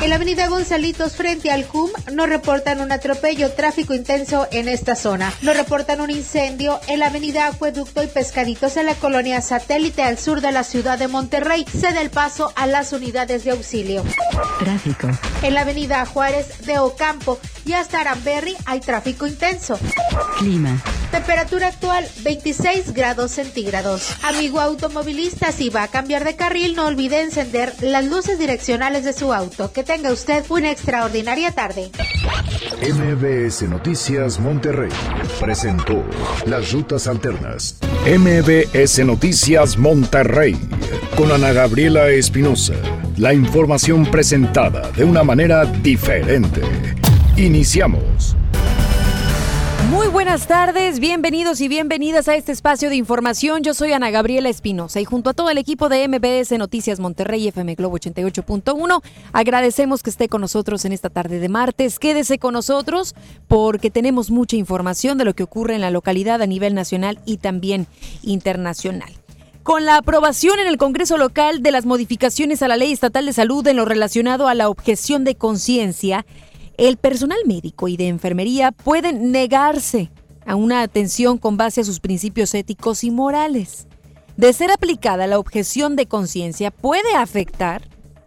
En la avenida Gonzalitos frente al CUM nos reportan un atropello, tráfico intenso en esta zona. Nos reportan un incendio en la avenida Acueducto y Pescaditos en la colonia Satélite al sur de la ciudad de Monterrey. Cede el paso a las unidades de auxilio. Tráfico. En la avenida Juárez de Ocampo y hasta Aramberry hay tráfico intenso. Clima. Temperatura actual 26 grados centígrados. Amigo automovilista, si va a cambiar de carril, no olvide encender las luces direccionales de su auto. Que tenga usted una extraordinaria tarde. MBS Noticias Monterrey presentó Las Rutas Alternas. MBS Noticias Monterrey con Ana Gabriela Espinosa. La información presentada de una manera diferente. Iniciamos. Muy buenas tardes, bienvenidos y bienvenidas a este espacio de información. Yo soy Ana Gabriela Espinosa y junto a todo el equipo de MBS Noticias Monterrey FM Globo 88.1 agradecemos que esté con nosotros en esta tarde de martes. Quédese con nosotros porque tenemos mucha información de lo que ocurre en la localidad a nivel nacional y también internacional. Con la aprobación en el Congreso local de las modificaciones a la Ley Estatal de Salud en lo relacionado a la objeción de conciencia, el personal médico y de enfermería pueden negarse a una atención con base a sus principios éticos y morales. De ser aplicada la objeción de conciencia puede afectar,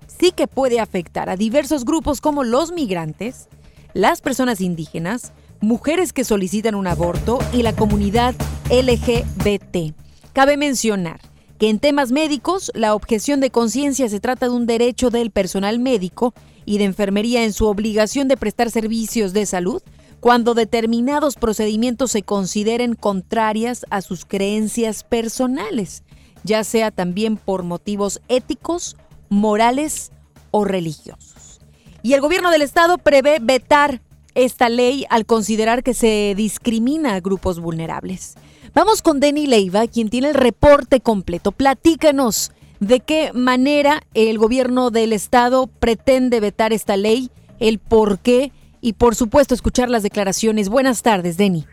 sí que puede afectar a diversos grupos como los migrantes, las personas indígenas, mujeres que solicitan un aborto y la comunidad LGBT. Cabe mencionar que en temas médicos la objeción de conciencia se trata de un derecho del personal médico y de enfermería en su obligación de prestar servicios de salud cuando determinados procedimientos se consideren contrarias a sus creencias personales, ya sea también por motivos éticos, morales o religiosos. Y el gobierno del estado prevé vetar esta ley al considerar que se discrimina a grupos vulnerables. Vamos con Denny Leiva, quien tiene el reporte completo. Platícanos de qué manera el gobierno del estado pretende vetar esta ley, el por qué y por supuesto escuchar las declaraciones. Buenas tardes, Denny.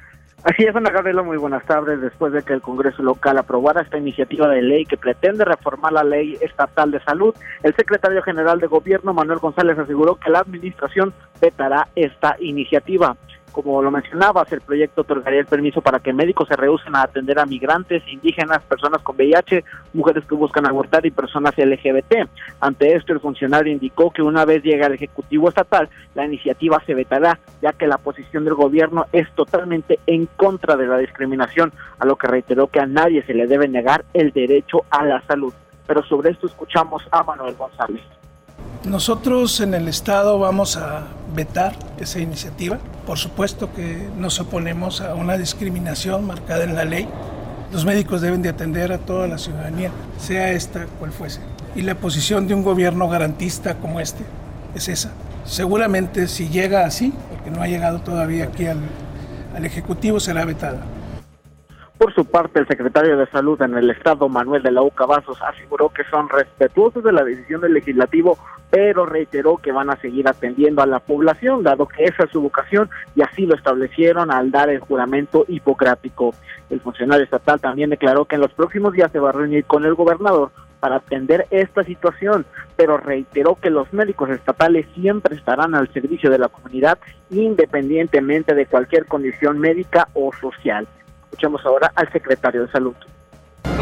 Así es, Ana Gabriela, muy buenas tardes. Después de que el Congreso local aprobara esta iniciativa de ley que pretende reformar la ley estatal de salud, el secretario general de Gobierno, Manuel González, aseguró que la administración vetará esta iniciativa como lo mencionabas, el proyecto otorgaría el permiso para que médicos se rehúsen a atender a migrantes, indígenas, personas con VIH, mujeres que buscan abortar y personas LGBT. Ante esto, el funcionario indicó que una vez llegue al Ejecutivo Estatal, la iniciativa se vetará, ya que la posición del gobierno es totalmente en contra de la discriminación, a lo que reiteró que a nadie se le debe negar el derecho a la salud. Pero sobre esto escuchamos a Manuel González. Nosotros en el Estado vamos a vetar esa iniciativa. Por supuesto que nos oponemos a una discriminación marcada en la ley. Los médicos deben de atender a toda la ciudadanía, sea esta cual fuese. Y la posición de un gobierno garantista como este es esa. Seguramente si llega así, porque no ha llegado todavía aquí al, Ejecutivo, será vetada. Por su parte, el secretario de Salud en el Estado, Manuel de la U. Cavazos, aseguró que son respetuosos de la decisión del legislativo, pero reiteró que van a seguir atendiendo a la población, dado que esa es su vocación y así lo establecieron al dar el juramento hipocrático. El funcionario estatal también declaró que en los próximos días se va a reunir con el gobernador para atender esta situación, pero reiteró que los médicos estatales siempre estarán al servicio de la comunidad independientemente de cualquier condición médica o social. Escuchamos ahora al secretario de Salud.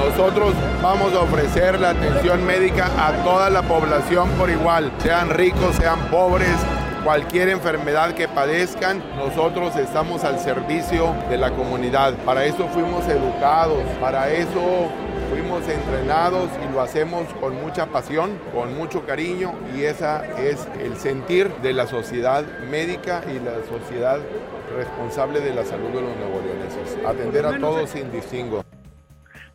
Nosotros vamos a ofrecer la atención médica a toda la población por igual, sean ricos, sean pobres, cualquier enfermedad que padezcan, nosotros estamos al servicio de la comunidad. Para eso fuimos educados, para eso fuimos entrenados y lo hacemos con mucha pasión, con mucho cariño y esa es el sentir de la sociedad médica y la sociedad responsable de la salud de los neoleoneses. Atender a todos sin distingo.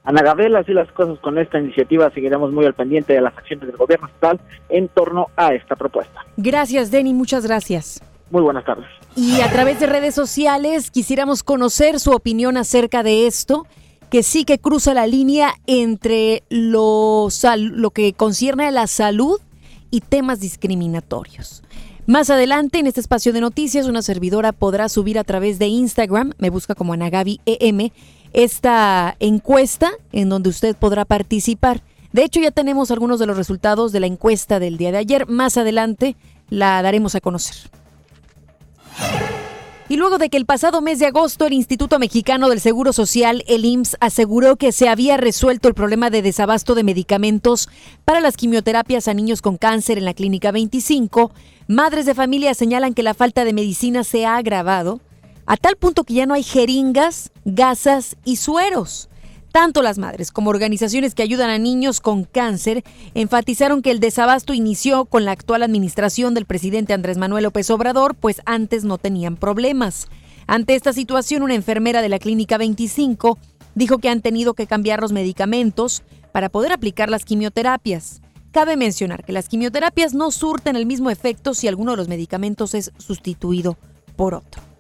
Ana Gabriela, así las cosas con esta iniciativa, seguiremos muy al pendiente de las acciones del gobierno estatal en torno a esta propuesta. Gracias, Denny, muchas gracias. Muy buenas tardes. Y a través de redes sociales quisiéramos conocer su opinión acerca de esto, que sí que cruza la línea entre lo, lo que concierne a la salud y temas discriminatorios. Más adelante, en este espacio de noticias, una servidora podrá subir a través de Instagram, me busca como Anagabi EM, esta encuesta en donde usted podrá participar. De hecho, ya tenemos algunos de los resultados de la encuesta del día de ayer. Más adelante la daremos a conocer. Y luego de que el pasado mes de agosto el Instituto Mexicano del Seguro Social, el IMSS, aseguró que se había resuelto el problema de desabasto de medicamentos para las quimioterapias a niños con cáncer en la Clínica 25, madres de familia señalan que la falta de medicina se ha agravado a tal punto que ya no hay jeringas, gasas y sueros. Tanto las madres como organizaciones que ayudan a niños con cáncer enfatizaron que el desabasto inició con la actual administración del presidente Andrés Manuel López Obrador, pues antes no tenían problemas. Ante esta situación, una enfermera de la Clínica 25 dijo que han tenido que cambiar los medicamentos para poder aplicar las quimioterapias. Cabe mencionar que las quimioterapias no surten el mismo efecto si alguno de los medicamentos es sustituido por otro.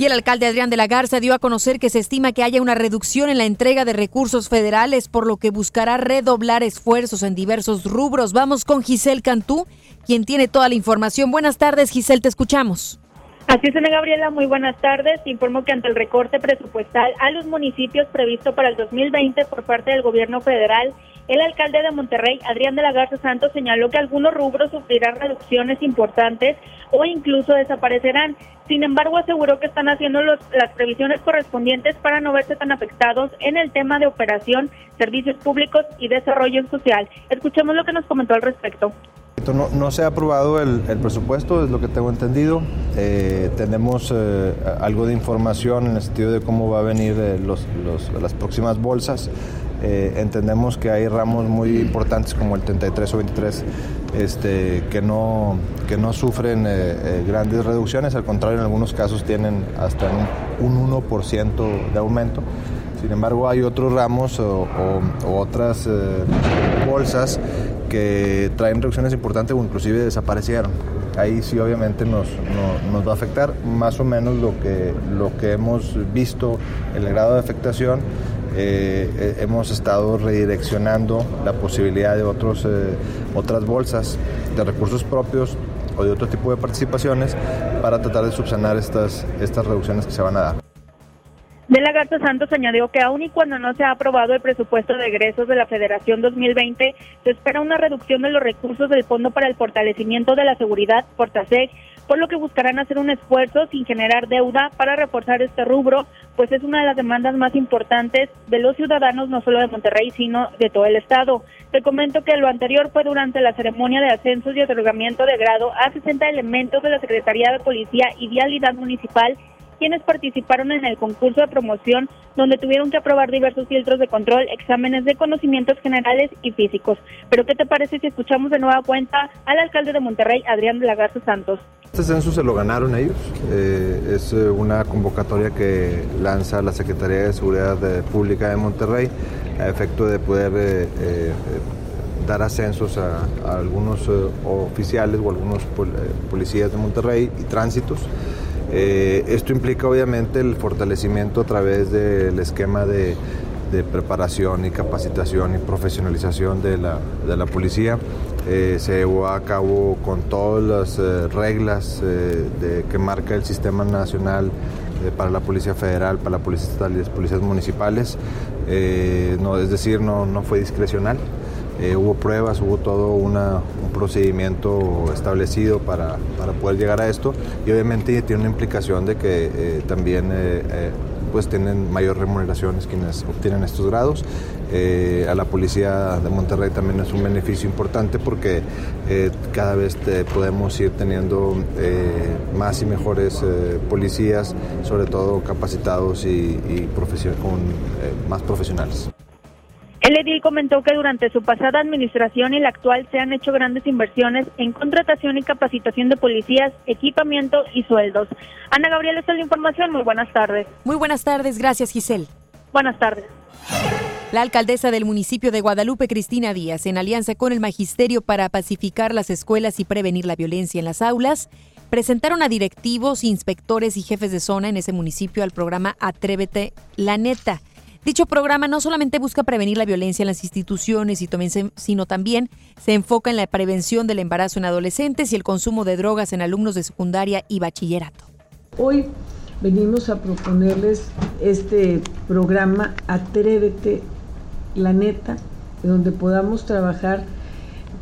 Y el alcalde Adrián de la Garza dio a conocer que se estima que haya una reducción en la entrega de recursos federales, por lo que buscará redoblar esfuerzos en diversos rubros. Vamos con Giselle Cantú, quien tiene toda la información. Buenas tardes, Giselle, te escuchamos. Así es, Ana Gabriela, muy buenas tardes. Informo que ante el recorte presupuestal a los municipios previsto para el 2020 por parte del gobierno federal, el alcalde de Monterrey, Adrián de la Garza Santos, señaló que algunos rubros sufrirán reducciones importantes o incluso desaparecerán. Sin embargo, aseguró que están haciendo las previsiones correspondientes para no verse tan afectados en el tema de operación, servicios públicos y desarrollo social. Escuchemos lo que nos comentó al respecto. No, se ha aprobado el, presupuesto, es lo que tengo entendido. Eh, tenemos eh, algo de información en el sentido de cómo va a venir eh, las próximas bolsas. Eh, entendemos que hay ramos muy importantes como el 33 o 23 este, que, no, que no sufren eh, eh, grandes reducciones, al contrario en algunos casos tienen hasta un, 1% de aumento. Sin embargo, hay otros ramos o, otras bolsas que traen reducciones importantes o inclusive desaparecieron. Ahí sí obviamente nos, nos va a afectar más o menos lo que, lo que hemos visto, el grado de afectación eh, eh, hemos estado redireccionando la posibilidad de otros, eh, otras bolsas de recursos propios o de otro tipo de participaciones para tratar de subsanar estas, estas reducciones que se van a dar. De la Garza Santos añadió que aun y cuando no se ha aprobado el presupuesto de egresos de la Federación 2020, se espera una reducción de los recursos del Fondo para el Fortalecimiento de la Seguridad, Portaseg, por lo que buscarán hacer un esfuerzo sin generar deuda para reforzar este rubro, pues es una de las demandas más importantes de los ciudadanos, no solo de Monterrey, sino de todo el estado. Te comento que lo anterior fue durante la ceremonia de ascensos y otorgamiento de grado a 60 elementos de la Secretaría de Policía y Vialidad Municipal quienes participaron en el concurso de promoción, donde tuvieron que aprobar diversos filtros de control, exámenes de conocimientos generales y físicos. Pero, ¿qué te parece si escuchamos de nueva cuenta al alcalde de Monterrey, Adrián de la Garza Santos? Este censo se lo ganaron ellos. Eh, es eh, una convocatoria que lanza la Secretaría de Seguridad Pública de Monterrey a efecto de poder eh, dar ascensos a, algunos oficiales o algunos policías de Monterrey y tránsitos. Esto implica obviamente el fortalecimiento a través del esquema de, preparación y capacitación y profesionalización de la, de la policía eh, se llevó a cabo con todas las eh, reglas eh, de, que marca el Sistema Nacional para la Policía Federal, para la Policía las policías municipales. no, es decir, no, no fue discrecional. Hubo pruebas, hubo todo un procedimiento establecido para, para, poder llegar a esto y obviamente tiene una implicación de que también pues tienen mayor remuneraciones quienes obtienen estos grados. Eh, a la policía de Monterrey también es un beneficio importante porque eh, cada vez podemos ir teniendo eh, más y mejores policías, sobre todo capacitados y, y con, más profesionales. El edil comentó que durante su pasada administración y la actual se han hecho grandes inversiones en contratación y capacitación de policías, equipamiento y sueldos. Ana Gabriela, esta es la información. Muy buenas tardes. Muy buenas tardes. Gracias, Giselle. Buenas tardes. La alcaldesa del municipio de Guadalupe, Cristina Díaz, en alianza con el magisterio para pacificar las escuelas y prevenir la violencia en las aulas, presentaron a directivos, inspectores y jefes de zona en ese municipio al programa Atrévete la Neta Dicho programa no solamente busca prevenir la violencia en las instituciones, sino también se enfoca en la prevención del embarazo en adolescentes y el consumo de drogas en alumnos de secundaria y bachillerato. Hoy venimos a proponerles este programa Atrévete, la neta, donde podamos trabajar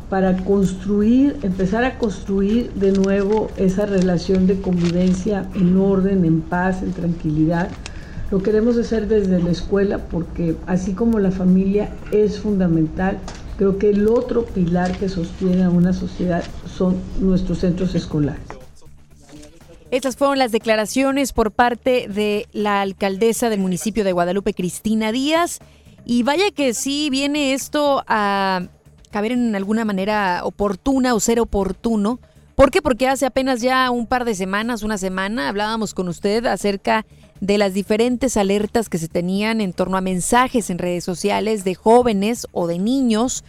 para construir, empezar a construir de nuevo esa relación de convivencia en orden, en paz, en tranquilidad. Lo queremos hacer desde la escuela porque así como la familia es fundamental, creo que el otro pilar que sostiene a una sociedad son nuestros centros escolares. Estas fueron las declaraciones por parte de la alcaldesa del municipio de Guadalupe, Cristina Díaz. Y vaya que sí viene esto a caber en alguna manera oportuna o ser oportuno. ¿Por qué? Porque hace apenas ya un par de semanas, una semana, hablábamos con usted acerca de las diferentes alertas que se tenían en torno a mensajes en redes sociales de jóvenes o de niños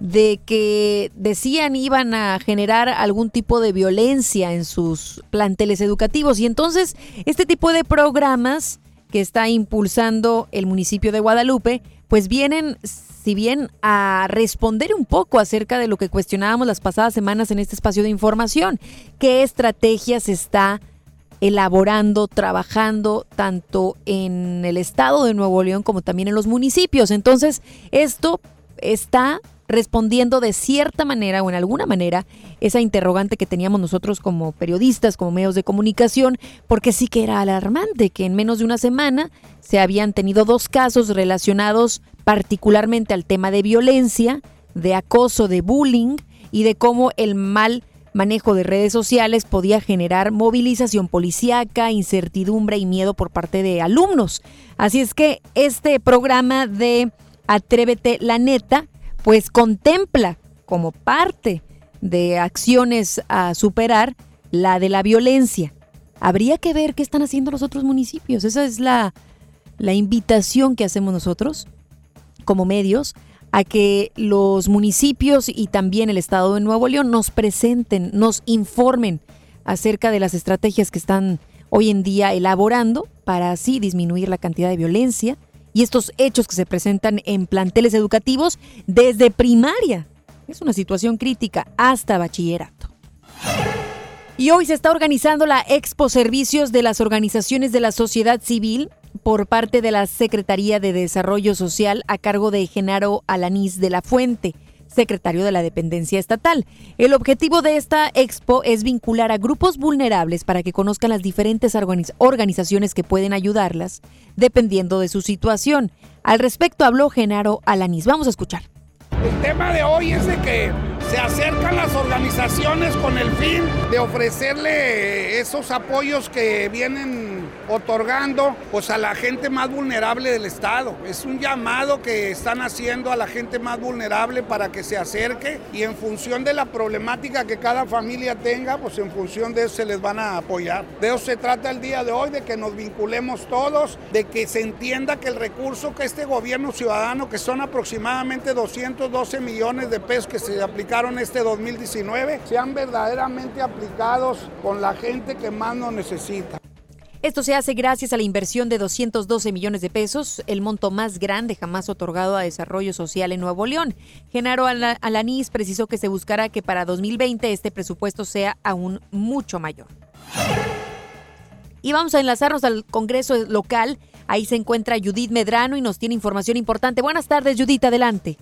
de que decían iban a generar algún tipo de violencia en sus planteles educativos. Y entonces este tipo de programas que está impulsando el municipio de Guadalupe, pues vienen, si bien a responder un poco acerca de lo que cuestionábamos las pasadas semanas en este espacio de información, qué estrategias está elaborando, trabajando tanto en el estado de Nuevo León como también en los municipios. Entonces, esto está respondiendo de cierta manera o en alguna manera esa interrogante que teníamos nosotros como periodistas, como medios de comunicación, porque sí que era alarmante que en menos de una semana se habían tenido dos casos relacionados particularmente al tema de violencia, de acoso, de bullying y de cómo el mal manejo de redes sociales podía generar movilización policíaca, incertidumbre y miedo por parte de alumnos. Así es que este programa de Atrévete la neta pues contempla como parte de acciones a superar la de la violencia. Habría que ver qué están haciendo los otros municipios. Esa es la, la invitación que hacemos nosotros como medios a que los municipios y también el Estado de Nuevo León nos presenten, nos informen acerca de las estrategias que están hoy en día elaborando para así disminuir la cantidad de violencia, y estos hechos que se presentan en planteles educativos desde primaria. Es una situación crítica hasta bachillerato. Y hoy se está organizando la Expo Servicios de las organizaciones de la sociedad civil por parte de la Secretaría de Desarrollo Social a cargo de Genaro Alanís de la Fuente secretario de la dependencia estatal. El objetivo de esta expo es vincular a grupos vulnerables para que conozcan las diferentes organizaciones que pueden ayudarlas, dependiendo de su situación. Al respecto habló Genaro Alanis. Vamos a escuchar. El tema de hoy es de que se acercan las organizaciones con el fin de ofrecerle esos apoyos que vienen otorgando pues a la gente más vulnerable del estado. Es un llamado que están haciendo a la gente más vulnerable para que se acerque y en función de la problemática que cada familia tenga, pues en función de eso se les van a apoyar. De eso se trata el día de hoy, de que nos vinculemos todos, de que se entienda que el recurso que este gobierno ciudadano, que son aproximadamente 212 millones de pesos que se aplicaron este 2019, sean verdaderamente aplicados con la gente que más nos necesita. Esto se hace gracias a la inversión de 212 millones de pesos, el monto más grande jamás otorgado a desarrollo social en Nuevo León. Genaro Alanís precisó que se buscará que para 2020 este presupuesto sea aún mucho mayor. Y vamos a enlazarnos al Congreso local. Ahí se encuentra Judith Medrano y nos tiene información importante. Buenas tardes, Judith, adelante.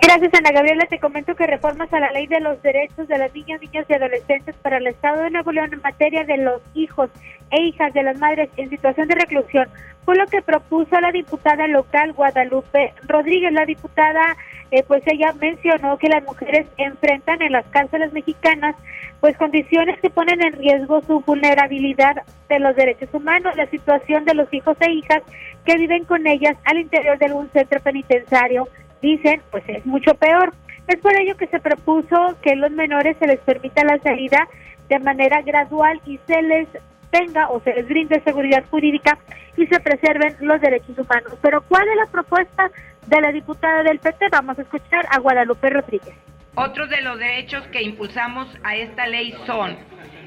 Gracias, Ana Gabriela. Te comento que reformas a la ley de los derechos de las niñas, niñas y adolescentes para el Estado de Nuevo León en materia de los hijos e hijas de las madres en situación de reclusión fue lo que propuso la diputada local Guadalupe Rodríguez. La diputada, eh, pues ella mencionó que las mujeres enfrentan en las cárceles mexicanas pues condiciones que ponen en riesgo su vulnerabilidad de los derechos humanos, la situación de los hijos e hijas que viven con ellas al interior de algún centro penitenciario dicen, pues es mucho peor. Es por ello que se propuso que los menores se les permita la salida de manera gradual y se les tenga o se les brinde seguridad jurídica y se preserven los derechos humanos. Pero ¿cuál es la propuesta de la diputada del PT? Vamos a escuchar a Guadalupe Rodríguez. Otros de los derechos que impulsamos a esta ley son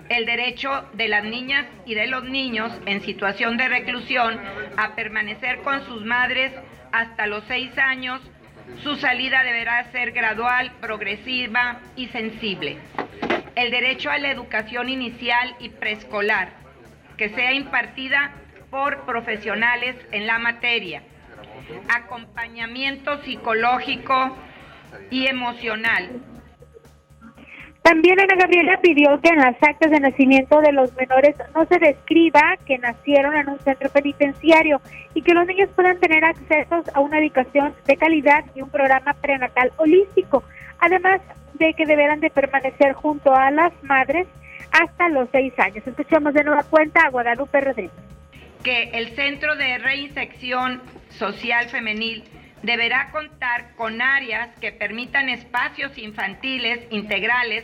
el derecho de las niñas y de los niños en situación de reclusión a permanecer con sus madres hasta los seis años su salida deberá ser gradual, progresiva y sensible. El derecho a la educación inicial y preescolar, que sea impartida por profesionales en la materia. Acompañamiento psicológico y emocional. También Ana Gabriela pidió que en las actas de nacimiento de los menores no se describa que nacieron en un centro penitenciario y que los niños puedan tener acceso a una educación de calidad y un programa prenatal holístico, además de que deberán de permanecer junto a las madres hasta los seis años. Escuchamos de nueva cuenta a Guadalupe Rodríguez. Que el Centro de Reinsección Social Femenil deberá contar con áreas que permitan espacios infantiles integrales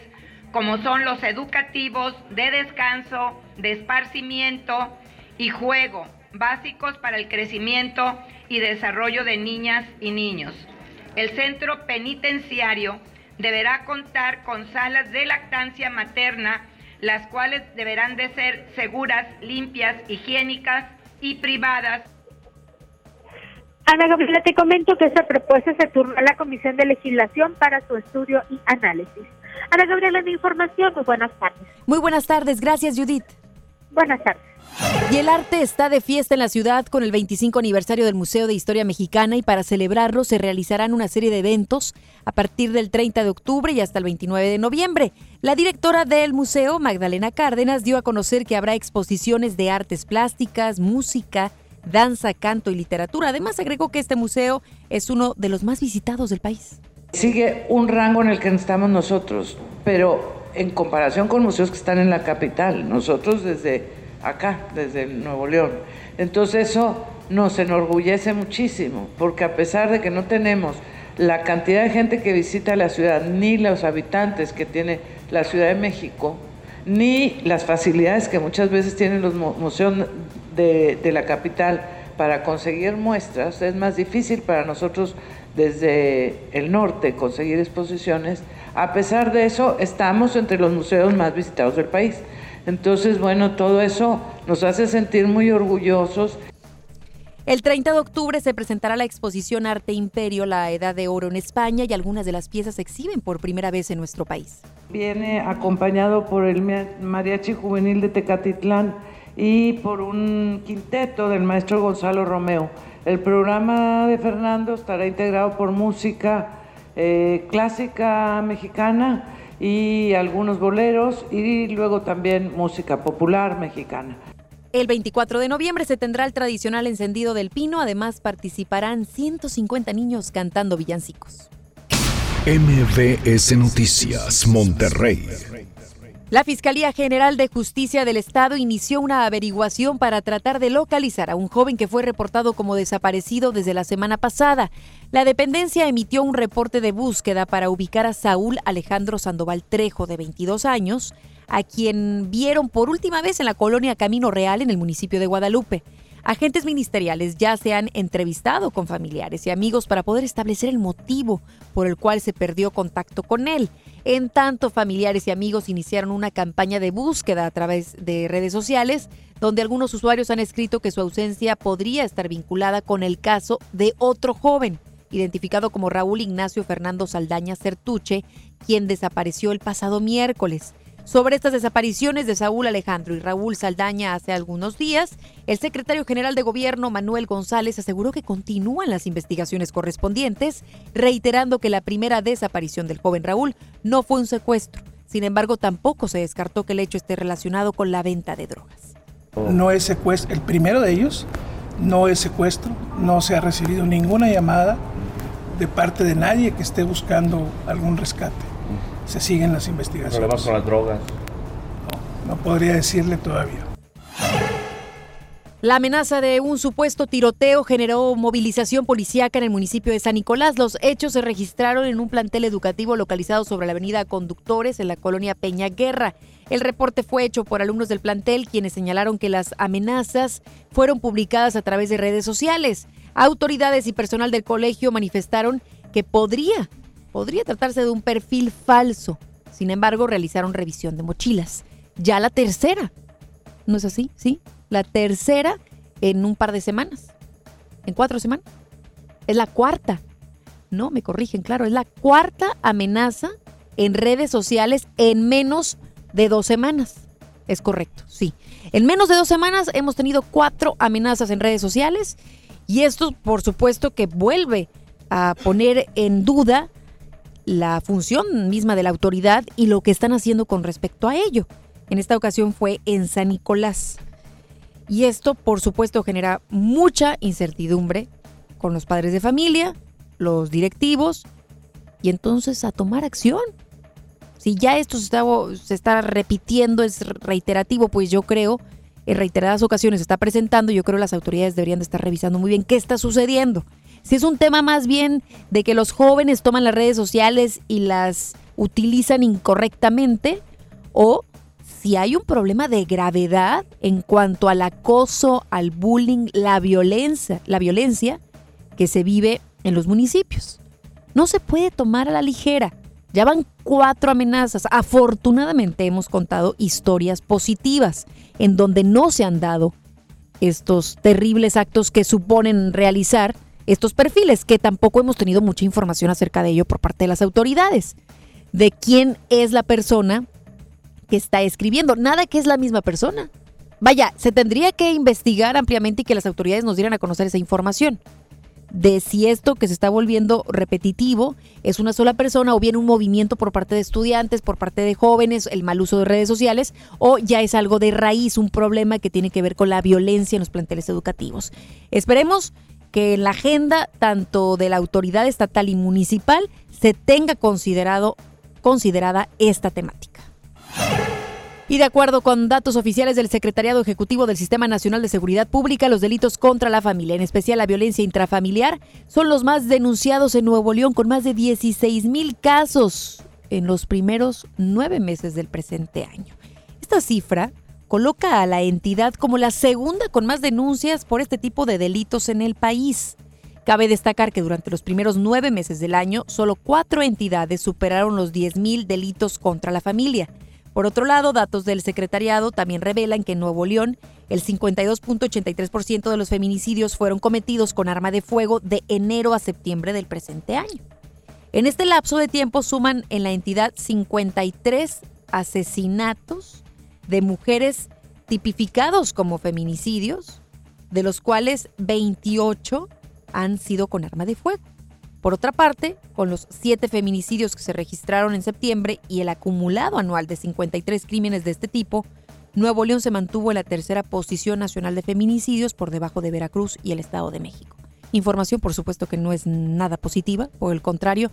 como son los educativos, de descanso, de esparcimiento y juego, básicos para el crecimiento y desarrollo de niñas y niños. El centro penitenciario deberá contar con salas de lactancia materna, las cuales deberán de ser seguras, limpias, higiénicas y privadas Ana Gabriela, te comento que esta propuesta se turnó a la Comisión de Legislación para su estudio y análisis. Ana Gabriela, mi información, muy buenas tardes. Muy buenas tardes, gracias Judith. Buenas tardes. Y el arte está de fiesta en la ciudad con el 25 aniversario del Museo de Historia Mexicana y para celebrarlo se realizarán una serie de eventos a partir del 30 de octubre y hasta el 29 de noviembre. La directora del museo, Magdalena Cárdenas, dio a conocer que habrá exposiciones de artes plásticas, música, danza, canto y literatura. Además, agregó que este museo es uno de los más visitados del país. Sigue un rango en el que estamos nosotros, pero en comparación con museos que están en la capital, nosotros desde acá, desde Nuevo León. Entonces eso nos enorgullece muchísimo, porque a pesar de que no tenemos la cantidad de gente que visita la ciudad, ni los habitantes que tiene la Ciudad de México, ni las facilidades que muchas veces tienen los museos de, la capital para conseguir muestras, es más difícil para nosotros desde el norte conseguir exposiciones. A pesar de eso, estamos entre los museos más visitados del país. Entonces, bueno, todo eso nos hace sentir muy orgullosos. El 30 de octubre se presentará la exposición Arte Imperio, la Edad de Oro en España y algunas de las piezas se exhiben por primera vez en nuestro país. Viene acompañado por el Mariachi Juvenil de Tecatitlán y por un quinteto del maestro Gonzalo Romeo. El programa de Fernando estará integrado por música eh, clásica mexicana y algunos boleros y luego también música popular mexicana. El 24 de noviembre se tendrá el tradicional encendido del pino, además participarán 150 niños cantando villancicos. MBS Noticias Monterrey. La Fiscalía General de Justicia del Estado inició una averiguación para tratar de localizar a un joven que fue reportado como desaparecido desde la semana pasada. La dependencia emitió un reporte de búsqueda para ubicar a Saúl Alejandro Sandoval Trejo, de 22 años, a quien vieron por última vez en la colonia Camino Real en el municipio de Guadalupe. Agentes ministeriales ya se han entrevistado con familiares y amigos para poder establecer el motivo por el cual se perdió contacto con él. En tanto, familiares y amigos iniciaron una campaña de búsqueda a través de redes sociales, donde algunos usuarios han escrito que su ausencia podría estar vinculada con el caso de otro joven, identificado como Raúl Ignacio Fernando Saldaña Certuche, quien desapareció el pasado miércoles. Sobre estas desapariciones de Saúl Alejandro y Raúl Saldaña hace algunos días, el secretario general de gobierno Manuel González aseguró que continúan las investigaciones correspondientes, reiterando que la primera desaparición del joven Raúl no fue un secuestro. Sin embargo, tampoco se descartó que el hecho esté relacionado con la venta de drogas. No es secuestro, el primero de ellos no es secuestro, no se ha recibido ninguna llamada de parte de nadie que esté buscando algún rescate se siguen las investigaciones. ¿Problemas con las drogas? No, no podría decirle todavía. La amenaza de un supuesto tiroteo generó movilización policíaca en el municipio de San Nicolás. Los hechos se registraron en un plantel educativo localizado sobre la avenida Conductores en la colonia Peña Guerra. El reporte fue hecho por alumnos del plantel quienes señalaron que las amenazas fueron publicadas a través de redes sociales. Autoridades y personal del colegio manifestaron que podría podría tratarse de un perfil falso. Sin embargo, realizaron revisión de mochilas. Ya la tercera. ¿No es así? Sí. La tercera en un par de semanas. En cuatro semanas. Es la cuarta. No, me corrigen, claro. Es la cuarta amenaza en redes sociales en menos de dos semanas. Es correcto, sí. En menos de dos semanas hemos tenido cuatro amenazas en redes sociales y esto, por supuesto, que vuelve a poner en duda la función misma de la autoridad y lo que están haciendo con respecto a ello. En esta ocasión fue en San Nicolás. Y esto, por supuesto, genera mucha incertidumbre con los padres de familia, los directivos, y entonces a tomar acción. Si ya esto se está, está repitiendo, es reiterativo, pues yo creo, en reiteradas ocasiones está presentando, yo creo que las autoridades deberían de estar revisando muy bien qué está sucediendo. Si es un tema más bien de que los jóvenes toman las redes sociales y las utilizan incorrectamente, o si hay un problema de gravedad en cuanto al acoso, al bullying, la violencia, la violencia que se vive en los municipios. No se puede tomar a la ligera. Ya van cuatro amenazas. Afortunadamente hemos contado historias positivas en donde no se han dado estos terribles actos que suponen realizar estos perfiles, que tampoco hemos tenido mucha información acerca de ello por parte de las autoridades. De quién es la persona que está escribiendo. Nada que es la misma persona. Vaya, se tendría que investigar ampliamente y que las autoridades nos dieran a conocer esa información de si esto que se está volviendo repetitivo es una sola persona o bien un movimiento por parte de estudiantes, por parte de jóvenes, el mal uso de redes sociales, o ya es algo de raíz, un problema que tiene que ver con la violencia en los planteles educativos. Esperemos que en la agenda tanto de la autoridad estatal y municipal se tenga considerado, considerada esta temática. Y de acuerdo con datos oficiales del Secretariado Ejecutivo del Sistema Nacional de Seguridad Pública, los delitos contra la familia, en especial la violencia intrafamiliar, son los más denunciados en Nuevo León, con más de 16 mil casos en los primeros nueve meses del presente año. Esta cifra coloca a la entidad como la segunda con más denuncias por este tipo de delitos en el país. Cabe destacar que durante los primeros nueve meses del año, solo cuatro entidades superaron los 10 mil delitos contra la familia. Por otro lado, datos del secretariado también revelan que en Nuevo León el 52.83% de los feminicidios fueron cometidos con arma de fuego de enero a septiembre del presente año. En este lapso de tiempo suman en la entidad 53 asesinatos de mujeres tipificados como feminicidios, de los cuales 28 han sido con arma de fuego. Por otra parte, con los siete feminicidios que se registraron en septiembre y el acumulado anual de 53 crímenes de este tipo, Nuevo León se mantuvo en la tercera posición nacional de feminicidios por debajo de Veracruz y el Estado de México. Información, por supuesto, que no es nada positiva, por el contrario,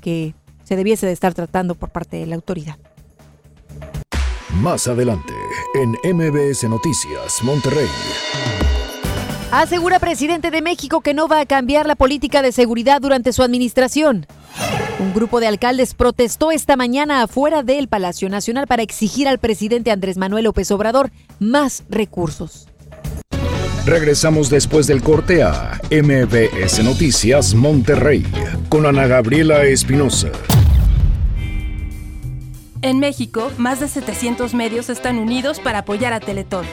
que se debiese de estar tratando por parte de la autoridad. Más adelante, en MBS Noticias, Monterrey. Asegura presidente de México que no va a cambiar la política de seguridad durante su administración. Un grupo de alcaldes protestó esta mañana afuera del Palacio Nacional para exigir al presidente Andrés Manuel López Obrador más recursos. Regresamos después del corte a MBS Noticias Monterrey con Ana Gabriela Espinosa. En México, más de 700 medios están unidos para apoyar a Teletón.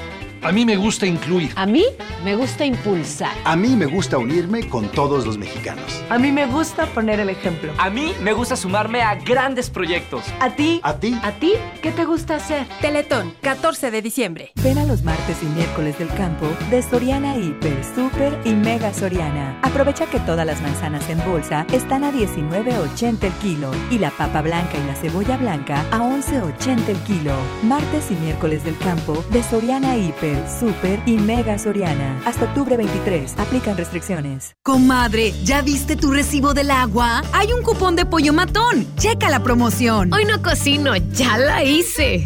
A mí me gusta incluir. A mí me gusta impulsar. A mí me gusta unirme con todos los mexicanos. A mí me gusta poner el ejemplo. A mí me gusta sumarme a grandes proyectos. ¿A ti? ¿A ti? ¿A ti? ¿Qué te gusta hacer? Teletón, 14 de diciembre. Ven a los martes y miércoles del campo de Soriana Hiper, Super y Mega Soriana. Aprovecha que todas las manzanas en bolsa están a 19.80 el kilo y la papa blanca y la cebolla blanca a 11.80 el kilo. Martes y miércoles del campo de Soriana Hiper Super y Mega Soriana. Hasta octubre 23. Aplican restricciones. Comadre, ¿ya viste tu recibo del agua? Hay un cupón de pollo matón. Checa la promoción. Hoy no cocino, ya la hice.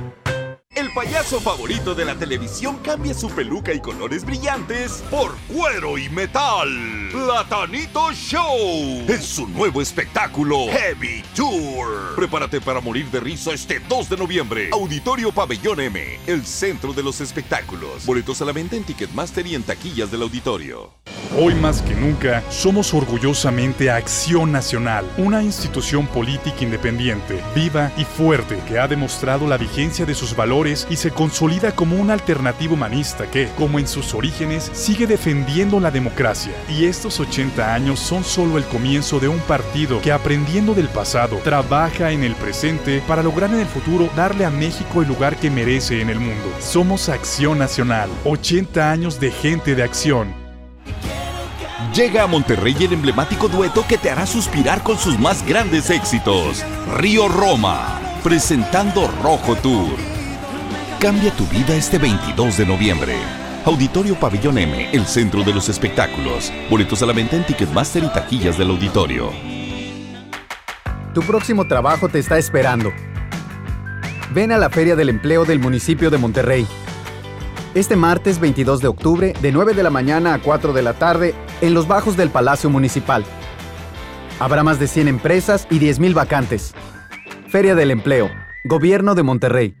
El payaso favorito de la televisión cambia su peluca y colores brillantes por cuero y metal. Platanito Show es su nuevo espectáculo Heavy Tour. Prepárate para morir de risa este 2 de noviembre. Auditorio Pabellón M, el centro de los espectáculos. Boletos a la venta en Ticketmaster y en taquillas del auditorio. Hoy más que nunca, somos orgullosamente Acción Nacional, una institución política independiente, viva y fuerte que ha demostrado la vigencia de sus valores y se consolida como un alternativo humanista que, como en sus orígenes, sigue defendiendo la democracia. Y estos 80 años son solo el comienzo de un partido que aprendiendo del pasado, trabaja en el presente para lograr en el futuro darle a México el lugar que merece en el mundo. Somos Acción Nacional, 80 años de gente de acción. Llega a Monterrey el emblemático dueto que te hará suspirar con sus más grandes éxitos. Río Roma, presentando Rojo Tour. Cambia tu vida este 22 de noviembre. Auditorio Pabellón M, el centro de los espectáculos. Boletos a la venta en Ticketmaster y taquillas del auditorio. Tu próximo trabajo te está esperando. Ven a la Feria del Empleo del municipio de Monterrey. Este martes 22 de octubre, de 9 de la mañana a 4 de la tarde, en los bajos del Palacio Municipal. Habrá más de 100 empresas y 10.000 vacantes. Feria del Empleo, Gobierno de Monterrey.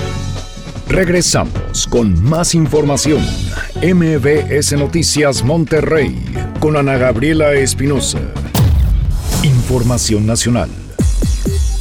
Regresamos con más información. MBS Noticias Monterrey con Ana Gabriela Espinosa. Información nacional.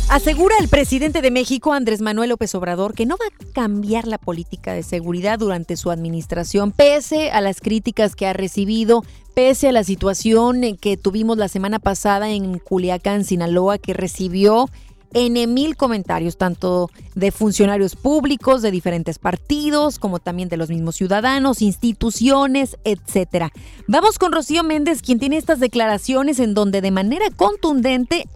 Asegura el presidente de México, Andrés Manuel López Obrador, que no va a cambiar la política de seguridad durante su administración, pese a las críticas que ha recibido, pese a la situación que tuvimos la semana pasada en Culiacán, Sinaloa, que recibió en mil comentarios, tanto de funcionarios públicos de diferentes partidos, como también de los mismos ciudadanos, instituciones, etcétera. Vamos con Rocío Méndez, quien tiene estas declaraciones en donde de manera contundente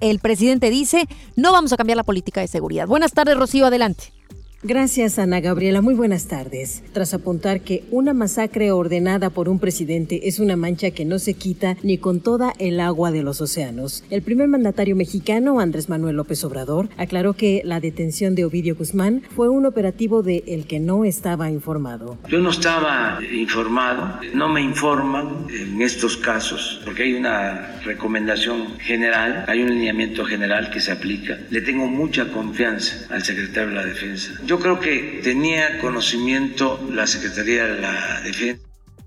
el presidente dice, no vamos a cambiar la política de seguridad. Buenas tardes, Rocío, adelante. Gracias, Ana Gabriela. Muy buenas tardes. Tras apuntar que una masacre ordenada por un presidente es una mancha que no se quita ni con toda el agua de los océanos, el primer mandatario mexicano, Andrés Manuel López Obrador, aclaró que la detención de Ovidio Guzmán fue un operativo de el que no estaba informado. Yo no estaba informado, no me informan en estos casos, porque hay una recomendación general, hay un lineamiento general que se aplica. Le tengo mucha confianza al secretario de la Defensa. Yo creo que tenía conocimiento la Secretaría de la Defensa,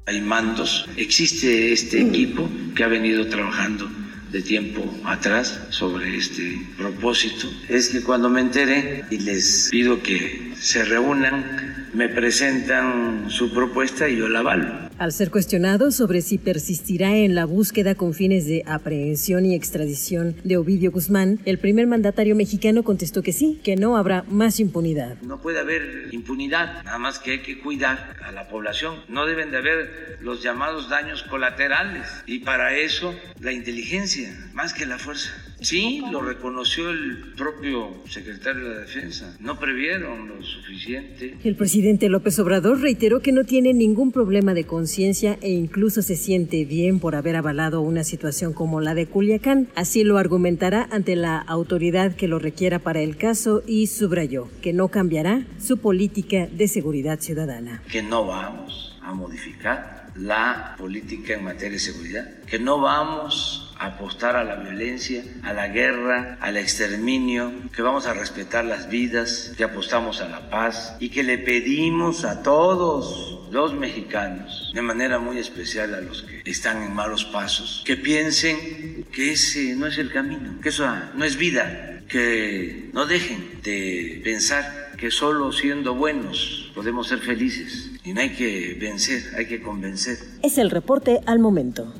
hay mandos, existe este equipo que ha venido trabajando de tiempo atrás sobre este propósito. Es que cuando me enteré y les pido que se reúnan, me presentan su propuesta y yo la avalo. Al ser cuestionado sobre si persistirá en la búsqueda con fines de aprehensión y extradición de Ovidio Guzmán, el primer mandatario mexicano contestó que sí, que no habrá más impunidad. No puede haber impunidad, nada más que hay que cuidar a la población. No deben de haber los llamados daños colaterales y para eso la inteligencia, más que la fuerza. Sí, lo reconoció el propio secretario de la Defensa. No previeron lo suficiente. El presidente López Obrador reiteró que no tiene ningún problema de conciencia e incluso se siente bien por haber avalado una situación como la de Culiacán. Así lo argumentará ante la autoridad que lo requiera para el caso y subrayó que no cambiará su política de seguridad ciudadana. Que no vamos a modificar la política en materia de seguridad, que no vamos a apostar a la violencia, a la guerra, al exterminio, que vamos a respetar las vidas, que apostamos a la paz y que le pedimos a todos los mexicanos, de manera muy especial a los que están en malos pasos, que piensen que ese no es el camino, que eso no es vida, que no dejen de pensar que solo siendo buenos podemos ser felices y no hay que vencer, hay que convencer. Es el reporte al momento.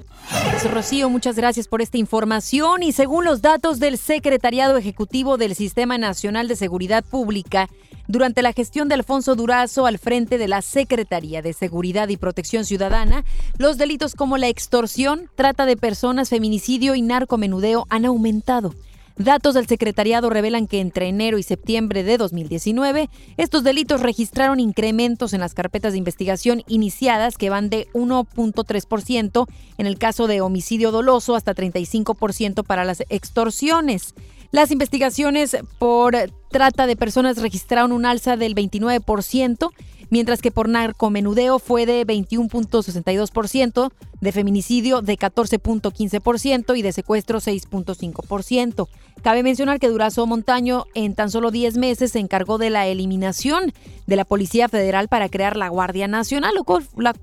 Rocío, muchas gracias por esta información y según los datos del Secretariado Ejecutivo del Sistema Nacional de Seguridad Pública, durante la gestión de Alfonso Durazo al frente de la Secretaría de Seguridad y Protección Ciudadana, los delitos como la extorsión, trata de personas, feminicidio y narcomenudeo han aumentado. Datos del secretariado revelan que entre enero y septiembre de 2019, estos delitos registraron incrementos en las carpetas de investigación iniciadas que van de 1.3% en el caso de homicidio doloso hasta 35% para las extorsiones. Las investigaciones por trata de personas registraron un alza del 29%, mientras que por narcomenudeo fue de 21.62%, de feminicidio de 14.15% y de secuestro 6.5%. Cabe mencionar que Durazo Montaño en tan solo 10 meses se encargó de la eliminación de la Policía Federal para crear la Guardia Nacional,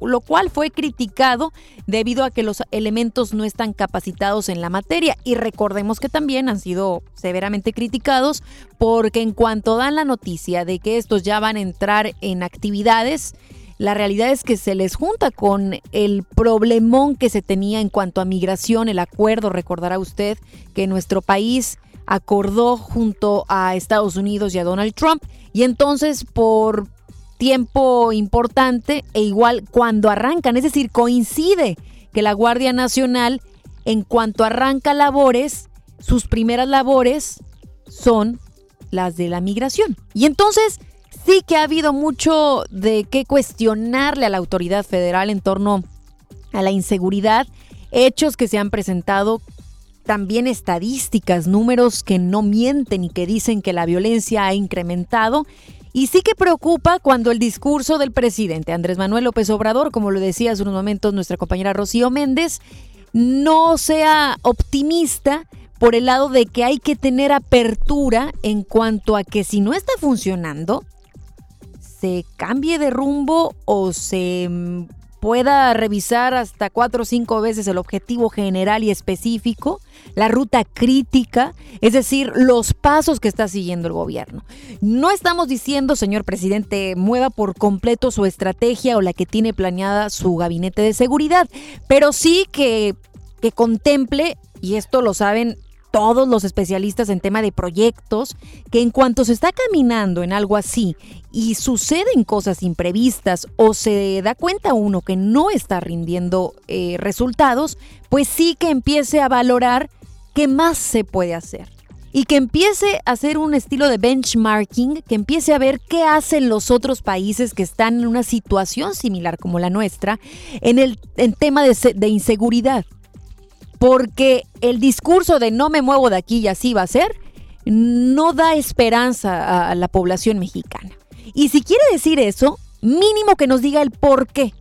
lo cual, fue criticado debido a que los elementos no están capacitados en la materia. Y recordemos que también han sido severamente criticados porque en cuanto dan la noticia de que estos ya van a entrar en actividades, la realidad es que se les junta con el problemón que se tenía en cuanto a migración, el acuerdo, recordará usted que nuestro país acordó junto a Estados Unidos y a Donald Trump y entonces por tiempo importante e igual cuando arrancan, es decir, coincide que la Guardia Nacional en cuanto arranca labores, sus primeras labores son las de la migración. Y entonces sí que ha habido mucho de qué cuestionarle a la autoridad federal en torno a la inseguridad, hechos que se han presentado, también estadísticas, números que no mienten y que dicen que la violencia ha incrementado. Y sí que preocupa cuando el discurso del presidente Andrés Manuel López Obrador, como lo decía hace unos momentos nuestra compañera Rocío Méndez, no sea optimista por el lado de que hay que tener apertura en cuanto a que si no está funcionando, se cambie de rumbo o se mm, pueda revisar hasta cuatro o cinco veces el objetivo general y específico, la ruta crítica, es decir, los pasos que está siguiendo el gobierno. No estamos diciendo, señor presidente, mueva por completo su estrategia o la que tiene planeada su gabinete de seguridad, pero sí que, que contemple, y esto lo saben todos los especialistas en tema de proyectos, que en cuanto se está caminando en algo así y suceden cosas imprevistas o se da cuenta uno que no está rindiendo eh, resultados, pues sí que empiece a valorar qué más se puede hacer. Y que empiece a hacer un estilo de benchmarking, que empiece a ver qué hacen los otros países que están en una situación similar como la nuestra en el en tema de, de inseguridad porque el discurso de no me muevo de aquí y así va a ser, no da esperanza a la población mexicana. Y si quiere decir eso, mínimo que nos diga el por qué.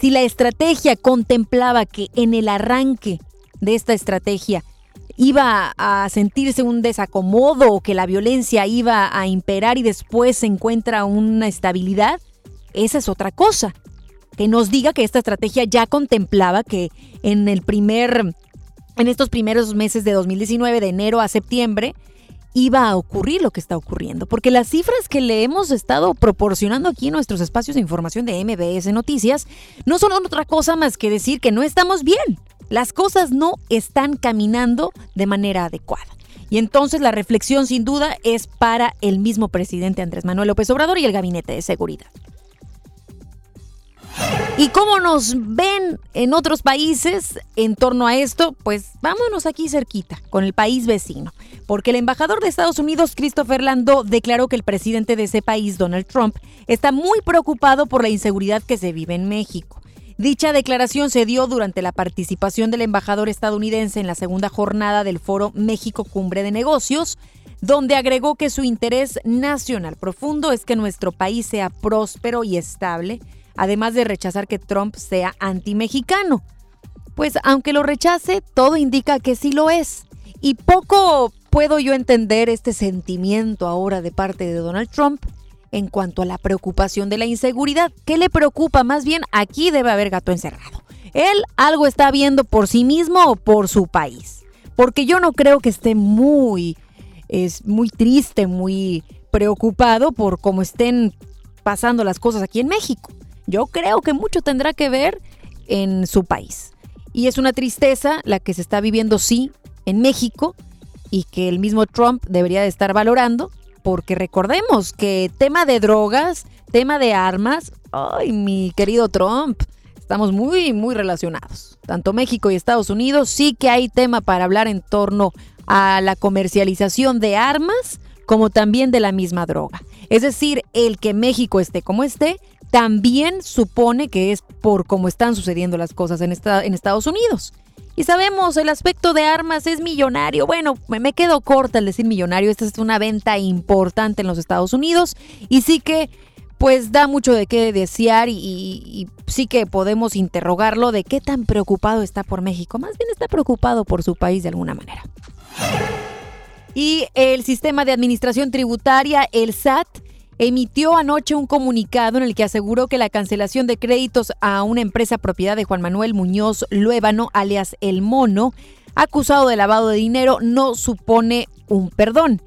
Si la estrategia contemplaba que en el arranque de esta estrategia iba a sentirse un desacomodo o que la violencia iba a imperar y después se encuentra una estabilidad, esa es otra cosa que nos diga que esta estrategia ya contemplaba que en el primer en estos primeros meses de 2019 de enero a septiembre iba a ocurrir lo que está ocurriendo, porque las cifras que le hemos estado proporcionando aquí en nuestros espacios de información de MBS Noticias no son otra cosa más que decir que no estamos bien. Las cosas no están caminando de manera adecuada. Y entonces la reflexión sin duda es para el mismo presidente Andrés Manuel López Obrador y el gabinete de seguridad. ¿Y cómo nos ven en otros países en torno a esto? Pues vámonos aquí cerquita, con el país vecino. Porque el embajador de Estados Unidos, Christopher Landau, declaró que el presidente de ese país, Donald Trump, está muy preocupado por la inseguridad que se vive en México. Dicha declaración se dio durante la participación del embajador estadounidense en la segunda jornada del foro México Cumbre de Negocios, donde agregó que su interés nacional profundo es que nuestro país sea próspero y estable además de rechazar que Trump sea anti-mexicano. Pues aunque lo rechace, todo indica que sí lo es. Y poco puedo yo entender este sentimiento ahora de parte de Donald Trump en cuanto a la preocupación de la inseguridad. ¿Qué le preocupa? Más bien, aquí debe haber gato encerrado. Él algo está viendo por sí mismo o por su país. Porque yo no creo que esté muy, es muy triste, muy preocupado por cómo estén pasando las cosas aquí en México. Yo creo que mucho tendrá que ver en su país. Y es una tristeza la que se está viviendo, sí, en México y que el mismo Trump debería de estar valorando, porque recordemos que tema de drogas, tema de armas, ay, mi querido Trump, estamos muy, muy relacionados. Tanto México y Estados Unidos sí que hay tema para hablar en torno a la comercialización de armas, como también de la misma droga. Es decir, el que México esté como esté, también supone que es por cómo están sucediendo las cosas en, Estados Unidos. Y sabemos, el aspecto de armas es millonario. Bueno, me quedo corta al decir millonario. Esta es una venta importante en los Estados Unidos. Y sí que, pues da mucho de qué desear y, y sí que podemos interrogarlo de qué tan preocupado está por México. Más bien está preocupado por su país de alguna manera. Y el sistema de administración tributaria, el SAT, emitió anoche un comunicado en el que aseguró que la cancelación de créditos a una empresa propiedad de Juan Manuel Muñoz Luébano, alias El Mono, acusado de lavado de dinero, no supone un perdón.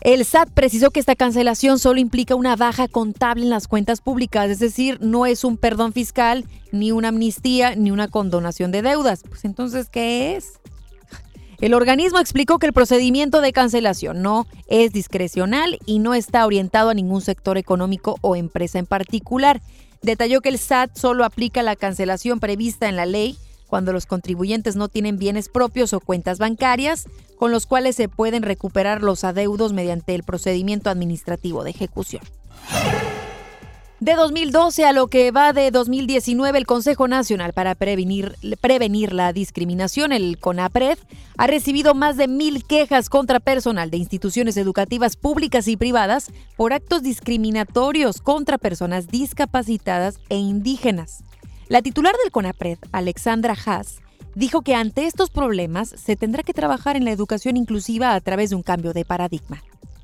El SAT precisó que esta cancelación solo implica una baja contable en las cuentas públicas, es decir, no es un perdón fiscal, ni una amnistía, ni una condonación de deudas. Pues entonces, ¿qué es? El organismo explicó que el procedimiento de cancelación no es discrecional y no está orientado a ningún sector económico o empresa en particular. Detalló que el SAT solo aplica la cancelación prevista en la ley cuando los contribuyentes no tienen bienes propios o cuentas bancarias con los cuales se pueden recuperar los adeudos mediante el procedimiento administrativo de ejecución. De 2012 a lo que va de 2019, el Consejo Nacional para Prevenir, la Discriminación, el CONAPRED, ha recibido más de mil quejas contra personal de instituciones educativas públicas y privadas por actos discriminatorios contra personas discapacitadas e indígenas. La titular del CONAPRED, Alexandra Haas, dijo que ante estos problemas se tendrá que trabajar en la educación inclusiva a través de un cambio de paradigma.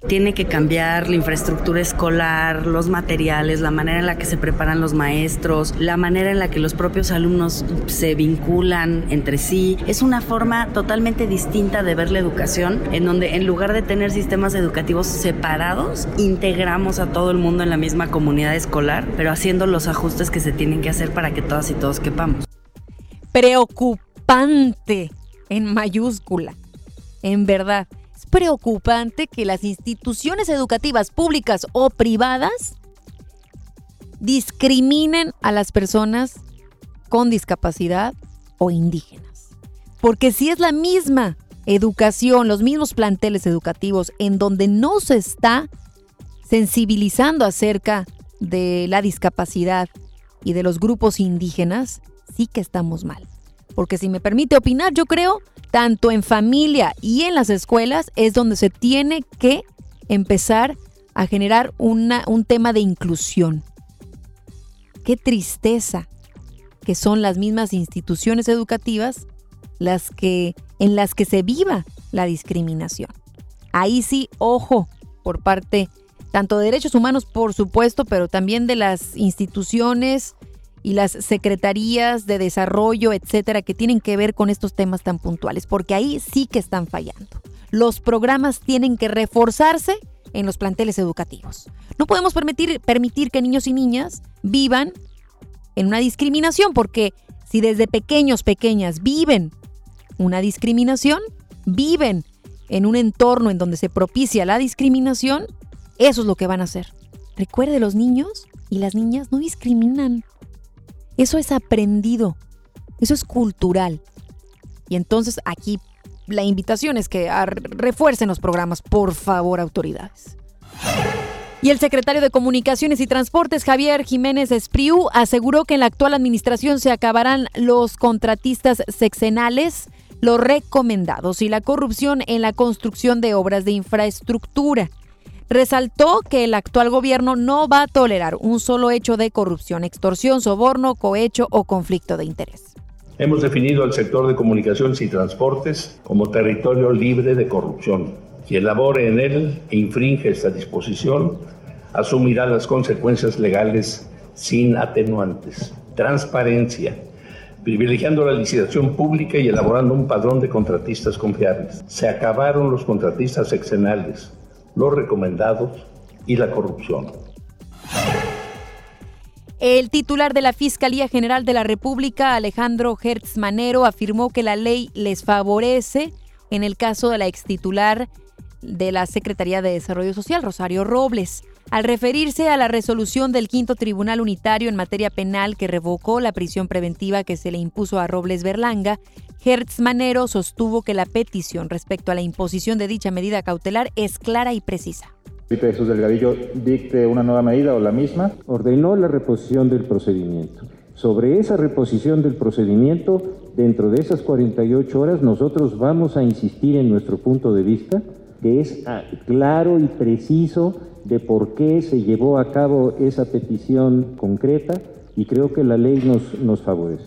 Tiene que cambiar la infraestructura escolar, los materiales, la manera en la que se preparan los maestros, la manera en la que los propios alumnos se vinculan entre sí. Es una forma totalmente distinta de ver la educación, en donde en lugar de tener sistemas educativos separados, integramos a todo el mundo en la misma comunidad escolar, pero haciendo los ajustes que se tienen que hacer para que todas y todos quepamos. Preocupante en mayúscula, en verdad preocupante que las instituciones educativas públicas o privadas discriminen a las personas con discapacidad o indígenas. Porque si es la misma educación, los mismos planteles educativos en donde no se está sensibilizando acerca de la discapacidad y de los grupos indígenas, sí que estamos mal. Porque si me permite opinar, yo creo tanto en familia y en las escuelas, es donde se tiene que empezar a generar un tema de inclusión. Qué tristeza que son las mismas instituciones educativas las que, en las que se viva la discriminación. Ahí sí, ojo, por parte tanto de derechos humanos, por supuesto, pero también de las instituciones y las secretarías de desarrollo, etcétera, que tienen que ver con estos temas tan puntuales, porque ahí sí que están fallando. Los programas tienen que reforzarse en los planteles educativos. No podemos permitir, permitir que niños y niñas vivan en una discriminación, porque si desde pequeños, pequeñas viven una discriminación, viven en un entorno en donde se propicia la discriminación, eso es lo que van a hacer. Recuerde, los niños y las niñas no discriminan. Eso es aprendido, eso es cultural. Y entonces aquí la invitación es que refuercen los programas, por favor, autoridades. Y el secretario de Comunicaciones y Transportes, Javier Jiménez Espriu, aseguró que en la actual administración se acabarán los contratistas sexenales, los recomendados y la corrupción en la construcción de obras de infraestructura. Resaltó que el actual gobierno no va a tolerar un solo hecho de corrupción, extorsión, soborno, cohecho o conflicto de interés. Hemos definido al sector de comunicaciones y transportes como territorio libre de corrupción. Quien labore en él e infringe esta disposición asumirá las consecuencias legales sin atenuantes. Transparencia, privilegiando la licitación pública y elaborando un padrón de contratistas confiables. Se acabaron los contratistas exenales, los recomendados y la corrupción. El titular de la Fiscalía General de la República, Alejandro Hertz Manero, afirmó que la ley les favorece en el caso de la extitular de la Secretaría de Desarrollo Social, Rosario Robles. Al referirse a la resolución del quinto tribunal unitario en materia penal que revocó la prisión preventiva que se le impuso a Robles Berlanga, Hertz Manero sostuvo que la petición respecto a la imposición de dicha medida cautelar es clara y precisa. Felipe Jesús Delgadillo dicte una nueva medida o la misma. Ordenó la reposición del procedimiento. Sobre esa reposición del procedimiento, dentro de esas 48 horas, nosotros vamos a insistir en nuestro punto de vista, que es ah, claro y preciso de por qué se llevó a cabo esa petición concreta y creo que la ley nos, favorece.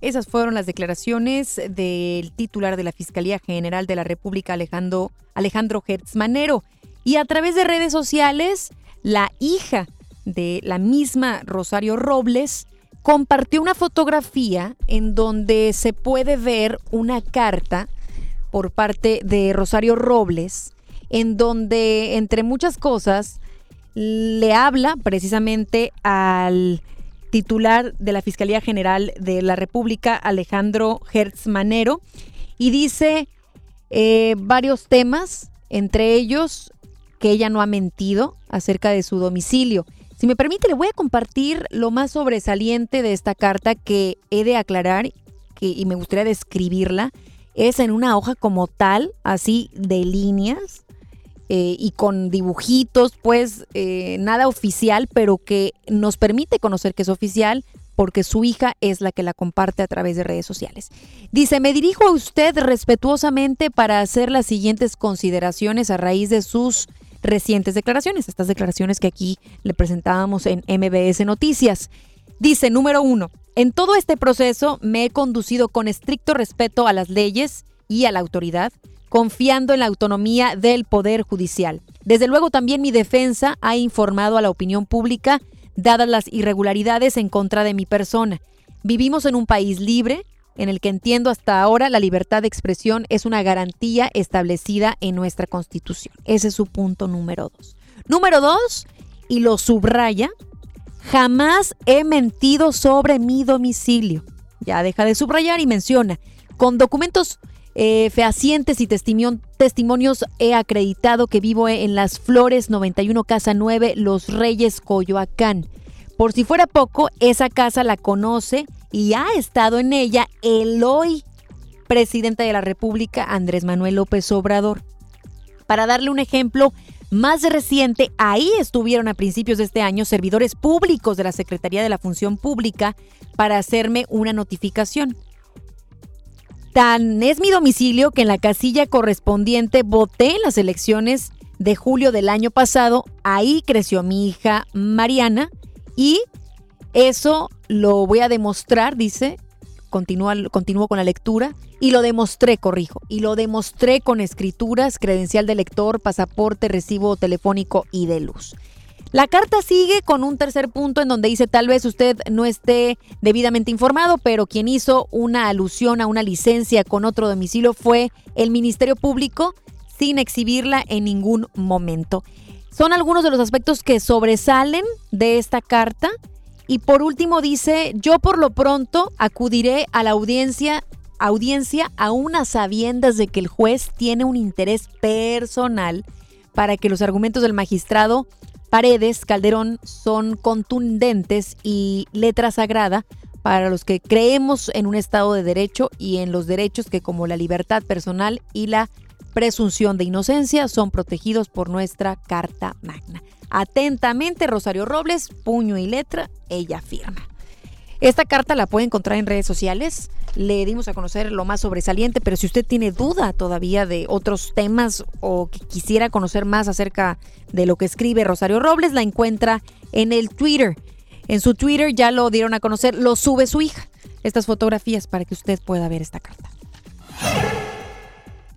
Esas fueron las declaraciones del titular de la Fiscalía General de la República, Alejandro, Alejandro Hertz Manero. Y a través de redes sociales, la hija de la misma Rosario Robles compartió una fotografía en donde se puede ver una carta por parte de Rosario Robles en donde, entre muchas cosas, le habla precisamente al titular de la Fiscalía General de la República, Alejandro Hertz Manero, y dice eh, varios temas, entre ellos que ella no ha mentido acerca de su domicilio. Si me permite, le voy a compartir lo más sobresaliente de esta carta que he de aclarar que, y me gustaría describirla. Es en una hoja como tal, así de líneas, eh, y con dibujitos, pues eh, nada oficial, pero que nos permite conocer que es oficial porque su hija es la que la comparte a través de redes sociales. Dice, me dirijo a usted respetuosamente para hacer las siguientes consideraciones a raíz de sus recientes declaraciones, estas declaraciones que aquí le presentábamos en MBS Noticias. Dice, número uno, en todo este proceso me he conducido con estricto respeto a las leyes y a la autoridad, confiando en la autonomía del Poder Judicial. Desde luego también mi defensa ha informado a la opinión pública, dadas las irregularidades en contra de mi persona. Vivimos en un país libre, en el que entiendo hasta ahora la libertad de expresión es una garantía establecida en nuestra Constitución. Ese es su punto número dos. Número dos, y lo subraya, jamás he mentido sobre mi domicilio. Ya deja de subrayar y menciona, con documentos eh, fehacientes y testimonios he acreditado que vivo en Las Flores 91 Casa 9 Los Reyes Coyoacán. Por si fuera poco, esa casa la conoce y ha estado en ella el hoy presidente de la República, Andrés Manuel López Obrador. Para darle un ejemplo más reciente, ahí estuvieron a principios de este año servidores públicos de la Secretaría de la Función Pública para hacerme una notificación. Tan es mi domicilio que en la casilla correspondiente voté en las elecciones de julio del año pasado. Ahí creció mi hija Mariana y eso lo voy a demostrar, dice, continúo con la lectura, y lo demostré, corrijo, y lo demostré con escrituras, credencial de lector, pasaporte, recibo telefónico y de luz. La carta sigue con un tercer punto en donde dice tal vez usted no esté debidamente informado, pero quien hizo una alusión a una licencia con otro domicilio fue el Ministerio Público sin exhibirla en ningún momento. Son algunos de los aspectos que sobresalen de esta carta. Y por último dice, yo por lo pronto acudiré a la audiencia, audiencia a unas sabiendas de que el juez tiene un interés personal para que los argumentos del magistrado Paredes, Calderón son contundentes y letra sagrada para los que creemos en un Estado de Derecho y en los derechos que como la libertad personal y la presunción de inocencia son protegidos por nuestra Carta Magna. Atentamente, Rosario Robles, puño y letra, ella firma. Esta carta la puede encontrar en redes sociales. Le dimos a conocer lo más sobresaliente, pero si usted tiene duda todavía de otros temas o que quisiera conocer más acerca de lo que escribe Rosario Robles, la encuentra en el Twitter. En su Twitter ya lo dieron a conocer, lo sube su hija. Estas fotografías para que usted pueda ver esta carta.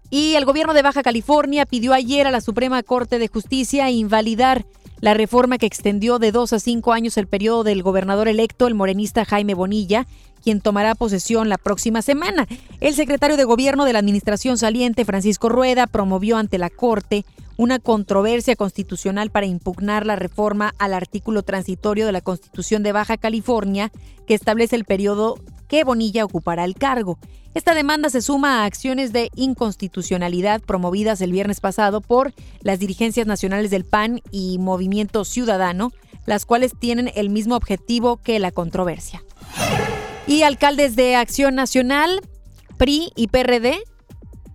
Y el gobierno de Baja California pidió ayer a la Suprema Corte de Justicia invalidar la reforma que extendió de dos a cinco años el periodo del gobernador electo, el morenista Jaime Bonilla, quien tomará posesión la próxima semana. El secretario de Gobierno de la Administración saliente, Francisco Rueda, promovió ante la Corte una controversia constitucional para impugnar la reforma al artículo transitorio de la Constitución de Baja California que establece el periodo que Bonilla ocupará el cargo. Esta demanda se suma a acciones de inconstitucionalidad promovidas el viernes pasado por las dirigencias nacionales del PAN y Movimiento Ciudadano, las cuales tienen el mismo objetivo que la controversia. Y alcaldes de Acción Nacional, PRI y PRD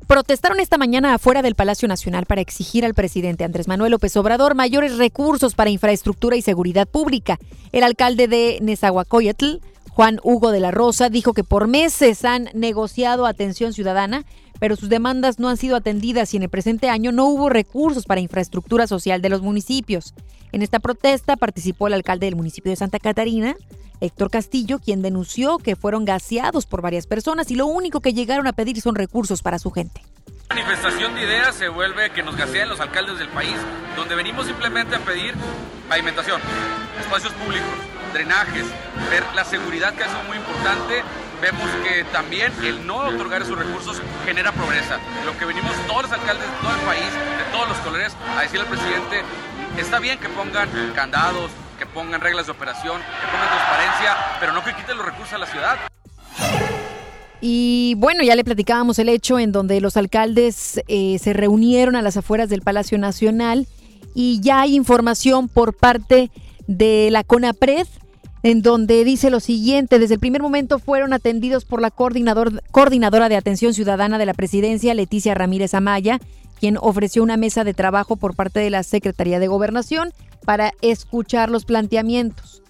protestaron esta mañana afuera del Palacio Nacional para exigir al presidente Andrés Manuel López Obrador mayores recursos para infraestructura y seguridad pública. El alcalde de Nezahualcóyotl, Juan Hugo de la Rosa dijo que por meses han negociado atención ciudadana, pero sus demandas no han sido atendidas y en el presente año no hubo recursos para infraestructura social de los municipios. En esta protesta participó el alcalde del municipio de Santa Catarina, Héctor Castillo, quien denunció que fueron gaseados por varias personas y lo único que llegaron a pedir son recursos para su gente. Manifestación de ideas se vuelve que nos gaseen los alcaldes del país, donde venimos simplemente a pedir pavimentación, espacios públicos, drenajes, ver la seguridad que es muy importante. Vemos que también el no otorgar esos recursos genera pobreza. Lo que venimos todos los alcaldes de todo el país, de todos los colores, a decirle al presidente, está bien que pongan candados, que pongan reglas de operación, que pongan transparencia, pero no que quiten los recursos a la ciudad. Y bueno, ya le platicábamos el hecho en donde los alcaldes eh, se reunieron a las afueras del Palacio Nacional y ya hay información por parte de la CONAPRED en donde dice lo siguiente, desde el primer momento fueron atendidos por la coordinador, coordinadora de atención ciudadana de la presidencia, Leticia Ramírez Amaya, quien ofreció una mesa de trabajo por parte de la Secretaría de Gobernación para escuchar los planteamientos.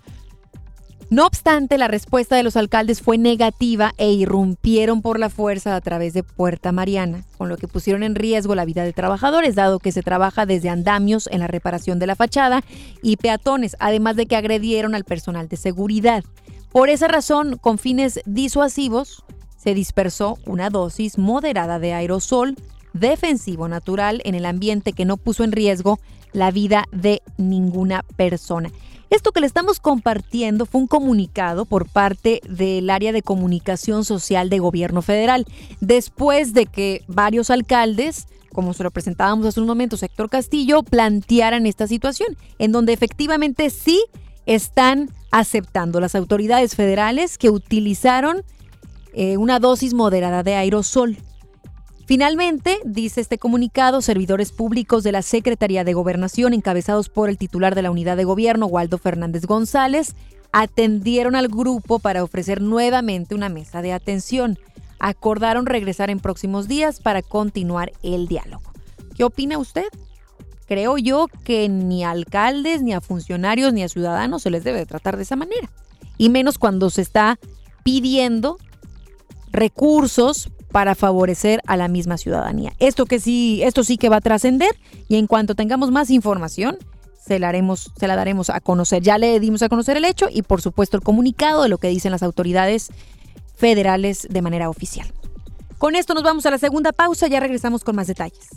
No obstante, la respuesta de los alcaldes fue negativa e irrumpieron por la fuerza a través de Puerta Mariana, con lo que pusieron en riesgo la vida de trabajadores, dado que se trabaja desde andamios en la reparación de la fachada y peatones, además de que agredieron al personal de seguridad. Por esa razón, con fines disuasivos, se dispersó una dosis moderada de aerosol defensivo natural en el ambiente que no puso en riesgo la vida de ninguna persona. Esto que le estamos compartiendo fue un comunicado por parte del área de comunicación social de gobierno federal, después de que varios alcaldes, como se lo presentábamos hace un momento, sector Castillo, plantearan esta situación, en donde efectivamente sí están aceptando. Las autoridades federales que utilizaron eh, una dosis moderada de aerosol Finalmente, dice este comunicado, servidores públicos de la Secretaría de Gobernación, encabezados por el titular de la unidad de gobierno, Waldo Fernández González, atendieron al grupo para ofrecer nuevamente una mesa de atención. Acordaron regresar en próximos días para continuar el diálogo. ¿Qué opina usted? Creo yo que ni a alcaldes, ni a funcionarios, ni a ciudadanos se les debe tratar de esa manera. Y menos cuando se está pidiendo recursos para favorecer a la misma ciudadanía. Esto que sí, esto sí que va a trascender y en cuanto tengamos más información, se la, se la daremos a conocer. Ya le dimos a conocer el hecho y por supuesto el comunicado de lo que dicen las autoridades federales de manera oficial. Con esto nos vamos a la segunda pausa, ya regresamos con más detalles.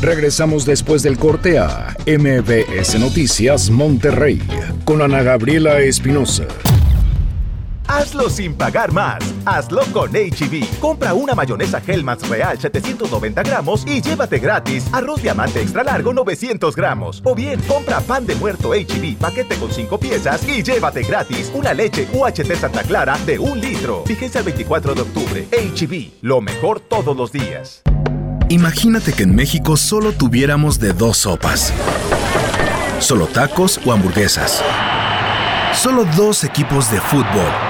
Regresamos después del corte a MBS Noticias Monterrey con Ana Gabriela Espinosa. Hazlo sin pagar más. Hazlo con HB. E Compra una mayonesa Hellmann's Real 790 gramos y llévate gratis arroz diamante extra largo 900 gramos. O bien, compra pan de muerto HB e paquete con 5 piezas y llévate gratis una leche UHT Santa Clara de un litro. Fíjense el 24 de octubre. HB, e lo mejor todos los días. Imagínate que en México solo tuviéramos de dos sopas. Solo tacos o hamburguesas. Solo dos equipos de fútbol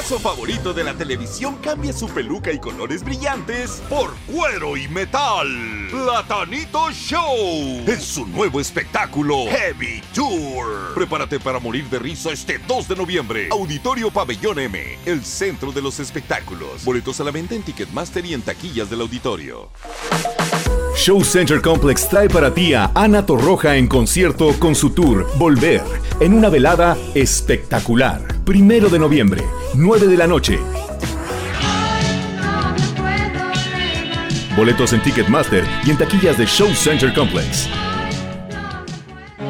payaso favorito de la televisión cambia su peluca y colores brillantes por cuero y metal. Platanito Show es su nuevo espectáculo Heavy Tour. Prepárate para morir de risa este 2 de noviembre. Auditorio Pabellón M, el centro de los espectáculos. Boletos a la venta en Ticketmaster y en taquillas del auditorio. Show Center Complex trae para ti a Ana Torroja en concierto con su tour Volver, en una velada espectacular. Primero de noviembre, 9 de la noche. Boletos en Ticketmaster y en taquillas de Show Center Complex.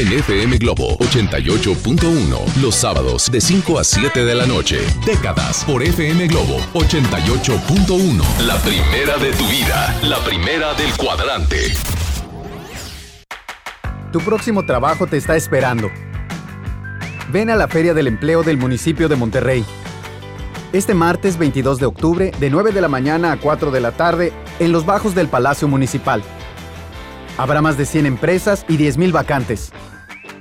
En FM Globo 88.1, los sábados de 5 a 7 de la noche. Décadas por FM Globo 88.1. La primera de tu vida, la primera del cuadrante. Tu próximo trabajo te está esperando. Ven a la Feria del Empleo del municipio de Monterrey. Este martes 22 de octubre, de 9 de la mañana a 4 de la tarde, en los bajos del Palacio Municipal. Habrá más de 100 empresas y 10.000 vacantes.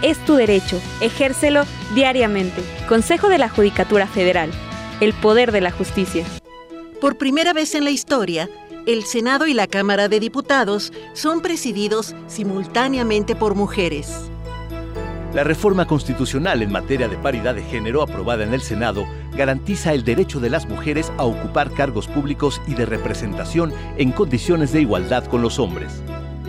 Es tu derecho, ejércelo diariamente. Consejo de la Judicatura Federal. El poder de la justicia. Por primera vez en la historia, el Senado y la Cámara de Diputados son presididos simultáneamente por mujeres. La reforma constitucional en materia de paridad de género aprobada en el Senado garantiza el derecho de las mujeres a ocupar cargos públicos y de representación en condiciones de igualdad con los hombres.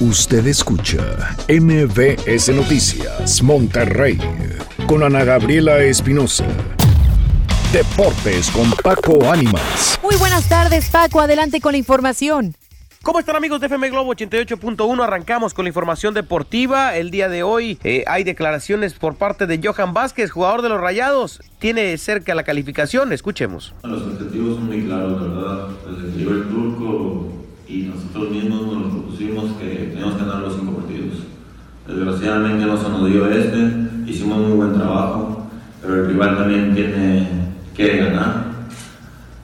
Usted escucha MBS Noticias Monterrey con Ana Gabriela Espinosa. Deportes con Paco Ánimas. Muy buenas tardes, Paco. Adelante con la información. ¿Cómo están amigos de FM Globo 88.1? Arrancamos con la información deportiva. El día de hoy eh, hay declaraciones por parte de Johan Vázquez, jugador de los Rayados. Tiene cerca la calificación. Escuchemos. Los objetivos son muy claros, ¿verdad? Desde que llegó el turco y nosotros mismos nos propusimos que teníamos que ganar los cinco partidos. Desgraciadamente no se nos dio este, hicimos muy buen trabajo, pero el rival también tiene que ganar.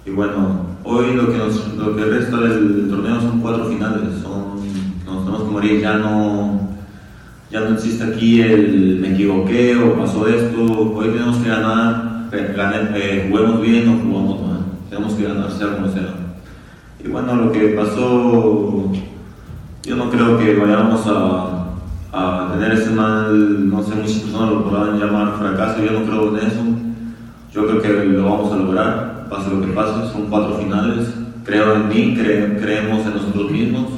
Y bueno, hoy lo que, nos, lo que resta del torneo son cuatro finales, son, nos tenemos que morir, ya no, ya no existe aquí el me equivoqué o pasó esto, hoy tenemos que ganar, ganar eh, juguemos bien o jugamos mal, tenemos que ganar sea como sea. Y bueno, lo que pasó, yo no creo que vayamos a, tener ese mal, no sé, muchas personas lo podrán llamar fracaso, yo no creo en eso. Yo creo que lo vamos a lograr, pase lo que pase, son cuatro finales, creo en mí, creemos en nosotros mismos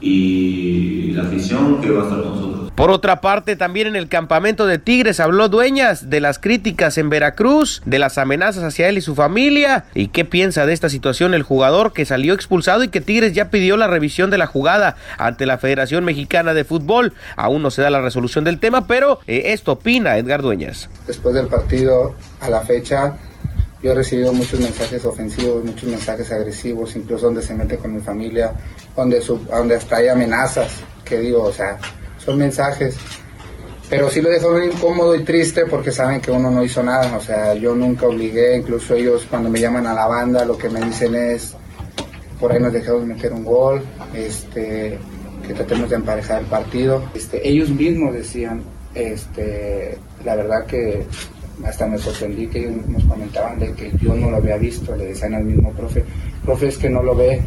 y la afición que va a estar con nosotros. Por otra parte, también en el campamento de Tigres habló Dueñas de las críticas en Veracruz, de las amenazas hacia él y su familia, y qué piensa de esta situación el jugador que salió expulsado y que Tigres ya pidió la revisión de la jugada ante la Federación Mexicana de Fútbol. Aún no se da la resolución del tema, pero eh, esto opina Edgar Dueñas. Después del partido a la fecha, yo he recibido muchos mensajes ofensivos, muchos mensajes agresivos, incluso donde se mete con mi familia, donde, donde hasta hay amenazas, que digo, o sea, son mensajes. Pero sí lo muy incómodo y triste porque saben que uno no hizo nada. O sea, yo nunca obligué, incluso ellos cuando me llaman a la banda lo que me dicen es, por ahí nos dejamos meter un gol, este, que tratemos de emparejar el partido. Este, ellos mismos decían, este, la verdad que hasta me sorprendí que ellos nos comentaban de que yo no lo había visto, le decían al mismo profe, profe es que no lo ve,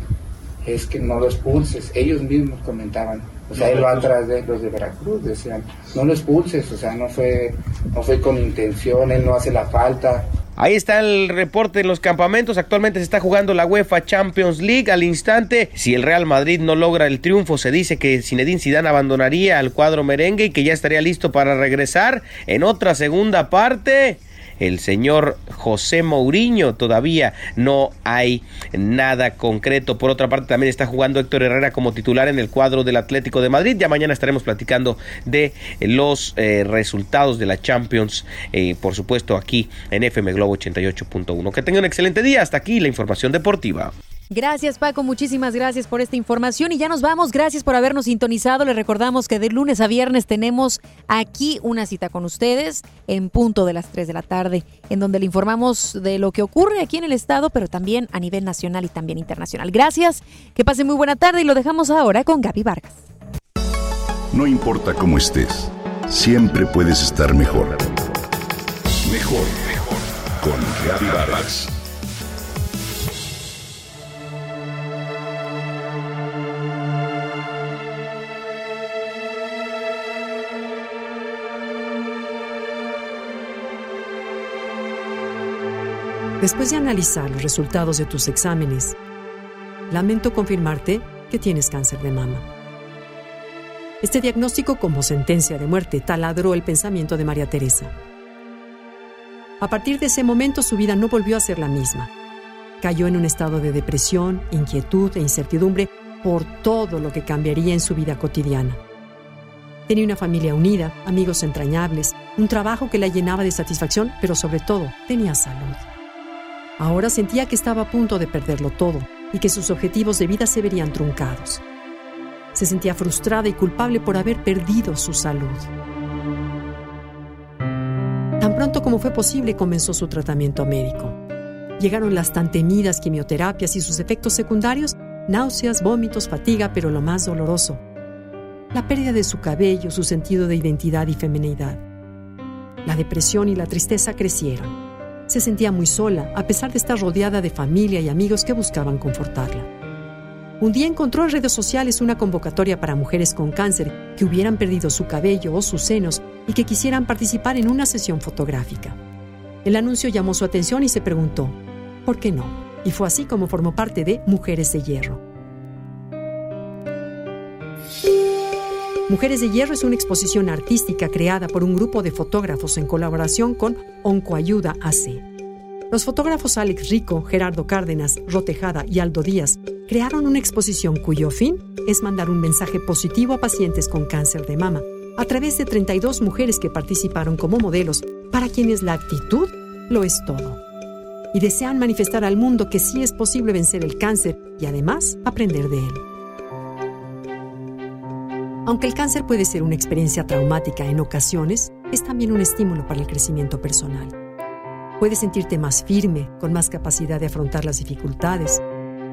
es que no lo expulses. Ellos mismos comentaban, o sea, él va atrás de los de Veracruz, decían, no lo expulses, o sea, no fue, no fue con intención, él no hace la falta. Ahí está el reporte en los campamentos. Actualmente se está jugando la UEFA Champions League. Al instante, si el Real Madrid no logra el triunfo, se dice que Zinedine Zidane abandonaría al cuadro merengue y que ya estaría listo para regresar en otra segunda parte el señor José Mourinho. Todavía no hay nada concreto. Por otra parte, también está jugando Héctor Herrera como titular en el cuadro del Atlético de Madrid. Ya mañana estaremos platicando de los eh, resultados de la Champions, eh, por supuesto, aquí en FM Globo 88.1. Que tenga un excelente día. Hasta aquí la información deportiva. Gracias Paco, muchísimas gracias por esta información y ya nos vamos, gracias por habernos sintonizado, les recordamos que de lunes a viernes tenemos aquí una cita con ustedes en punto de las 3 de la tarde, en donde le informamos de lo que ocurre aquí en el estado, pero también a nivel nacional y también internacional. Gracias, que pase muy buena tarde y lo dejamos ahora con Gaby Vargas. No importa cómo estés, siempre puedes estar mejor. Mejor, mejor. Con Gaby Vargas. Después de analizar los resultados de tus exámenes, lamento confirmarte que tienes cáncer de mama. Este diagnóstico como sentencia de muerte taladró el pensamiento de María Teresa. A partir de ese momento su vida no volvió a ser la misma. Cayó en un estado de depresión, inquietud e incertidumbre por todo lo que cambiaría en su vida cotidiana. Tenía una familia unida, amigos entrañables, un trabajo que la llenaba de satisfacción, pero sobre todo tenía salud. Ahora sentía que estaba a punto de perderlo todo y que sus objetivos de vida se verían truncados. Se sentía frustrada y culpable por haber perdido su salud. Tan pronto como fue posible comenzó su tratamiento médico. Llegaron las tan temidas quimioterapias y sus efectos secundarios, náuseas, vómitos, fatiga, pero lo más doloroso, la pérdida de su cabello, su sentido de identidad y feminidad. La depresión y la tristeza crecieron se sentía muy sola, a pesar de estar rodeada de familia y amigos que buscaban confortarla. Un día encontró en redes sociales una convocatoria para mujeres con cáncer que hubieran perdido su cabello o sus senos y que quisieran participar en una sesión fotográfica. El anuncio llamó su atención y se preguntó, ¿por qué no? Y fue así como formó parte de Mujeres de Hierro. Mujeres de Hierro es una exposición artística creada por un grupo de fotógrafos en colaboración con Oncoayuda AC. Los fotógrafos Alex Rico, Gerardo Cárdenas, Rotejada y Aldo Díaz crearon una exposición cuyo fin es mandar un mensaje positivo a pacientes con cáncer de mama a través de 32 mujeres que participaron como modelos para quienes la actitud lo es todo. Y desean manifestar al mundo que sí es posible vencer el cáncer y además aprender de él. Aunque el cáncer puede ser una experiencia traumática en ocasiones, es también un estímulo para el crecimiento personal. Puedes sentirte más firme, con más capacidad de afrontar las dificultades,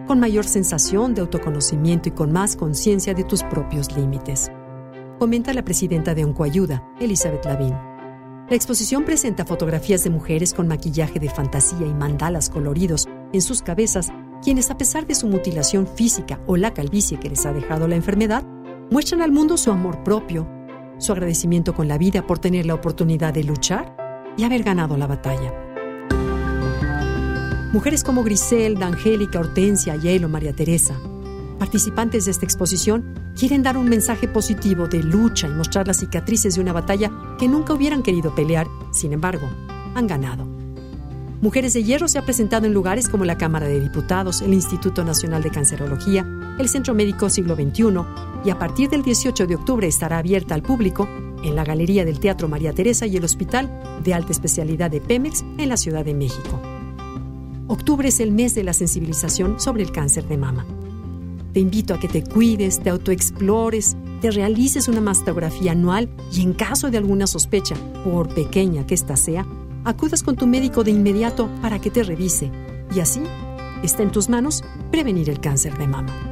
con mayor sensación de autoconocimiento y con más conciencia de tus propios límites. Comenta la presidenta de Oncoayuda, Elizabeth Lavín. La exposición presenta fotografías de mujeres con maquillaje de fantasía y mandalas coloridos en sus cabezas, quienes a pesar de su mutilación física o la calvicie que les ha dejado la enfermedad, muestran al mundo su amor propio, su agradecimiento con la vida por tener la oportunidad de luchar y haber ganado la batalla. Mujeres como Griselda, Angélica, Hortensia, Hielo, María Teresa. Participantes de esta exposición quieren dar un mensaje positivo de lucha y mostrar las cicatrices de una batalla que nunca hubieran querido pelear, sin embargo, han ganado. Mujeres de Hierro se ha presentado en lugares como la Cámara de Diputados, el Instituto Nacional de Cancerología, el Centro Médico Siglo XXI y a partir del 18 de octubre estará abierta al público en la Galería del Teatro María Teresa y el Hospital de Alta Especialidad de Pemex en la Ciudad de México. Octubre es el mes de la sensibilización sobre el cáncer de mama. Te invito a que te cuides, te autoexplores, te realices una mastografía anual y en caso de alguna sospecha, por pequeña que ésta sea, acudas con tu médico de inmediato para que te revise y así está en tus manos prevenir el cáncer de mama.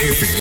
FM.